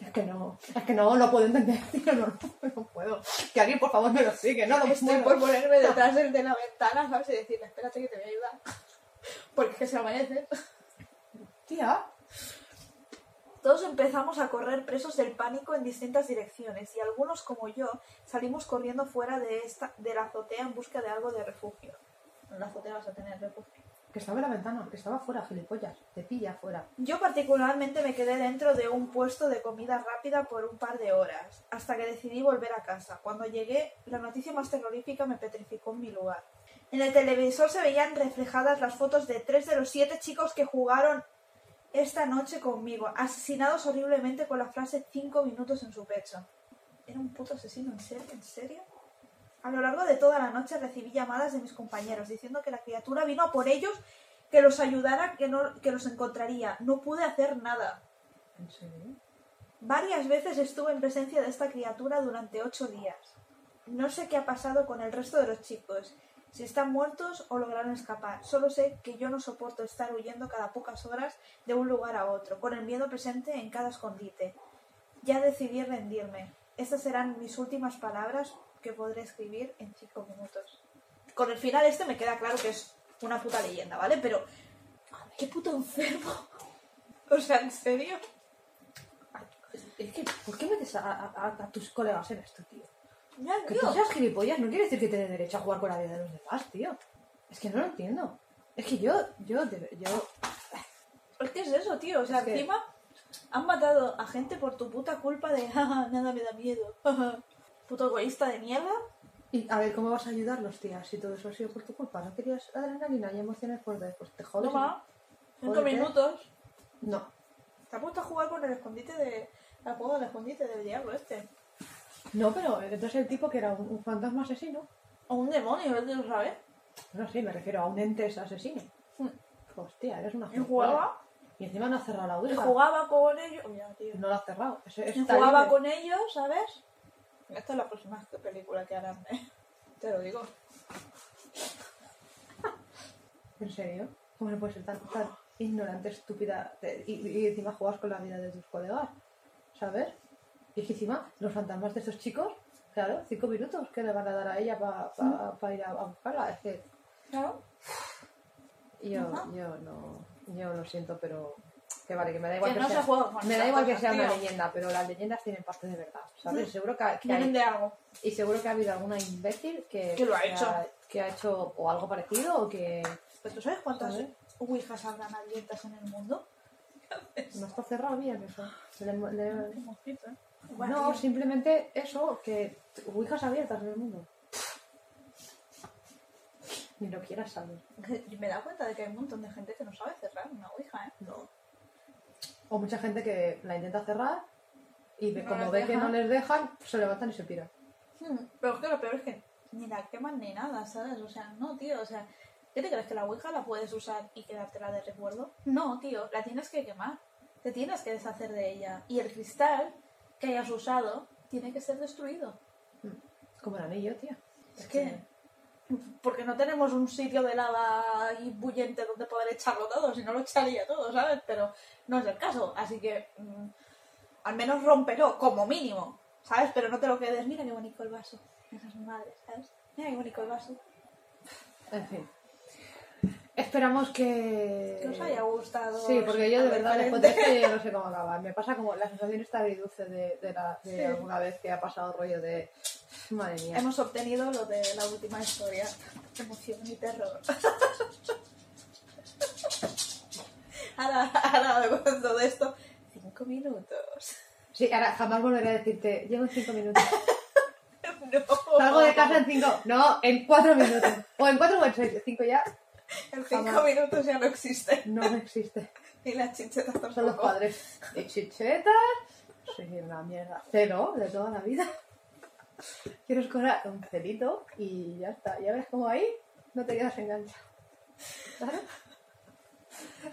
Es que no, es que no lo puedo entender, <laughs> tío, no, no puedo. Que alguien por favor me lo explique, no lo Estoy puedo. por ponerme detrás del de la ventana, ¿sabes? Y decirle, espérate que te voy a ayudar. Porque es que se amanece. Tía, Todos empezamos a correr presos del pánico en distintas direcciones y algunos, como yo, salimos corriendo fuera de, esta, de la azotea en busca de algo de refugio. En la azotea vas a tener refugio. que estaba en la ventana, que estaba fuera, gilipollas, te pilla fuera. Yo particularmente me quedé dentro de un puesto de comida rápida por un par de horas, hasta que decidí volver a casa. Cuando llegué, la noticia más terrorífica me petrificó en mi lugar. En el televisor se veían reflejadas las fotos de tres de los siete chicos que jugaron esta noche conmigo, asesinados horriblemente con la frase cinco minutos en su pecho. ¿Era un puto asesino? ¿En serio? ¿En serio? A lo largo de toda la noche recibí llamadas de mis compañeros diciendo que la criatura vino a por ellos, que los ayudara, que, no, que los encontraría. No pude hacer nada. ¿En serio? Varias veces estuve en presencia de esta criatura durante ocho días. No sé qué ha pasado con el resto de los chicos, si están muertos o lograron escapar. Solo sé que yo no soporto estar huyendo cada pocas horas de un lugar a otro, con el miedo presente en cada escondite. Ya decidí rendirme. Estas serán mis últimas palabras que podré escribir en cinco minutos. Con el final este me queda claro que es una puta leyenda, ¿vale? Pero... ¡Qué puto enfermo! <laughs> O sea, ¿en serio? Es que, ¿por qué metes a tus colegas en esto, tío? Ya, Que tú seas gilipollas no quiere decir que te dé derecho a jugar con la vida de los demás, tío. Es que no lo entiendo. Es que yo, yo, yo... Es que es eso, tío. O sea, Es que- encima han matado a gente por tu puta culpa de <laughs> nada me da miedo. <laughs> Puto egoísta de mierda. Y a ver, ¿cómo vas a ayudarlos, tía? Si todo eso ha sido por tu culpa. ¿No querías adrenalina y emociones por ver? Pues te jodes. Toma, cinco Jódete. minutos. No. Te ha puesto a jugar con el escondite de. El juego del escondite del diablo este. No, pero entonces el tipo que era un, un fantasma asesino. O un demonio, ¿ves? ¿Lo sabes? No sé, me refiero a un ente asesino. Hmm. Hostia, eres una Y jugaba. Y encima no ha cerrado la Y ouija. jugaba con ellos. Tío. No la ha cerrado. Está jugaba libre. con ellos, ¿sabes? Esta es la próxima película que harán. ¿eh? Te lo digo. <laughs> ¿En serio? ¿Cómo no puedes ser tan, tan ignorante, estúpida te- y, y encima juegas con la vida de tus colegas? ¿Sabes? Y es que encima los fantasmas de estos chicos, claro, cinco minutos que le van a dar a ella para ir a, a buscarla. Es que ¿Claro? <sighs> yo, Ajá. yo no, yo lo siento, pero que vale, que me da igual Que que, no sea, se juega con me da igual que sea una leyenda, pero las leyendas tienen parte de verdad, ¿sabes? Seguro que, que Vienen hay, de algo. y seguro que ha habido alguna imbécil que, Que lo ha hecho. que ha hecho o algo parecido o que ¿Pero tú sabes cuántas ouijas habrán abiertas en el mundo? no está cerrado bien eso. Le- le- Qué mosquito, ¿eh? No, simplemente eso, que ouijas abiertas en el mundo. Ni lo quieras saber. <laughs> me dado cuenta de que hay un montón de gente que no sabe cerrar una ouija, ¿eh? No. O mucha gente que la intenta cerrar y ve- No como les ve que dejan. no les dejan, se levantan y se piran. Hmm, Pero es que lo peor es que ni la queman ni nada, ¿sabes? O sea, no, tío, o sea, ¿qué te crees que la ouija la puedes usar y quedártela de recuerdo? No, tío, la tienes que quemar. Te tienes que deshacer de ella. Y el cristal que hayas usado tiene que ser destruido. Como el anillo, tía. Es que... Porque no tenemos un sitio de lava ahí bullente donde poder echarlo todo, si no lo echaría todo, ¿sabes? Pero no es el caso, así que mm, al menos rómpelo, como mínimo, ¿sabes? Pero no te lo quedes, mira qué bonito el vaso. Esa es mi madre, ¿sabes? Mira qué bonito el vaso. En fin. Esperamos que... Que os haya gustado. Sí, porque yo de verdad después de esto yo no <laughs> sé cómo acabar. Me pasa como la sensación esta agridulce de, de, la, de Sí. alguna vez que ha pasado rollo de... <sniffs> Madre mía. Hemos obtenido lo de la última historia. Emoción y terror. <laughs> ahora, ahora, con todo esto, cinco minutos. Sí, ahora jamás volveré a decirte, llevo en cinco minutos. <laughs> No. Salgo de casa en cinco. No, en cuatro minutos. O en cuatro o en seis. Cinco ya. <laughs> En cinco Jamás. minutos ya no existe. No existe. <laughs> Y las chichetas tampoco. Son los padres. Y chichetas. Sí, una mierda. Cero de toda la vida. Quiero escorar un celito y ya está. Ya ves cómo ahí no te quedas enganchado. ¿Vale?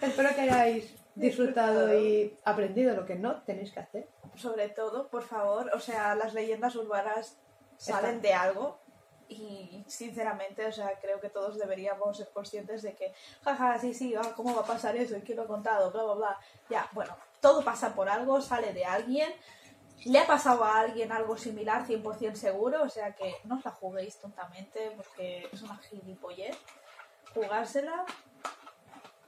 Espero que hayáis disfrutado y aprendido lo que no tenéis que hacer. Sobre todo, por favor, o sea, las leyendas urbanas salen de algo y sinceramente, o sea, creo que todos deberíamos ser conscientes de que, jaja, sí, sí, ah, ¿cómo va a pasar eso? ¿Y quién lo ha contado? Bla, bla, bla. Ya, bueno, todo pasa por algo, sale de alguien. Le ha pasado a alguien algo similar, 100% seguro, o sea que no os la juguéis tontamente porque es una gilipollez. Jugársela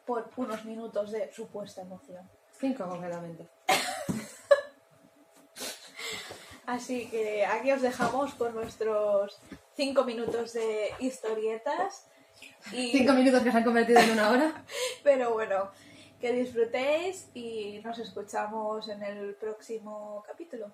por unos minutos de supuesta emoción. Cinco concretamente. <laughs> Así que aquí os dejamos con nuestros cinco minutos de historietas. Y, Cinco minutos que se han convertido en una hora. <laughs> Pero bueno, que disfrutéis y nos escuchamos en el próximo capítulo.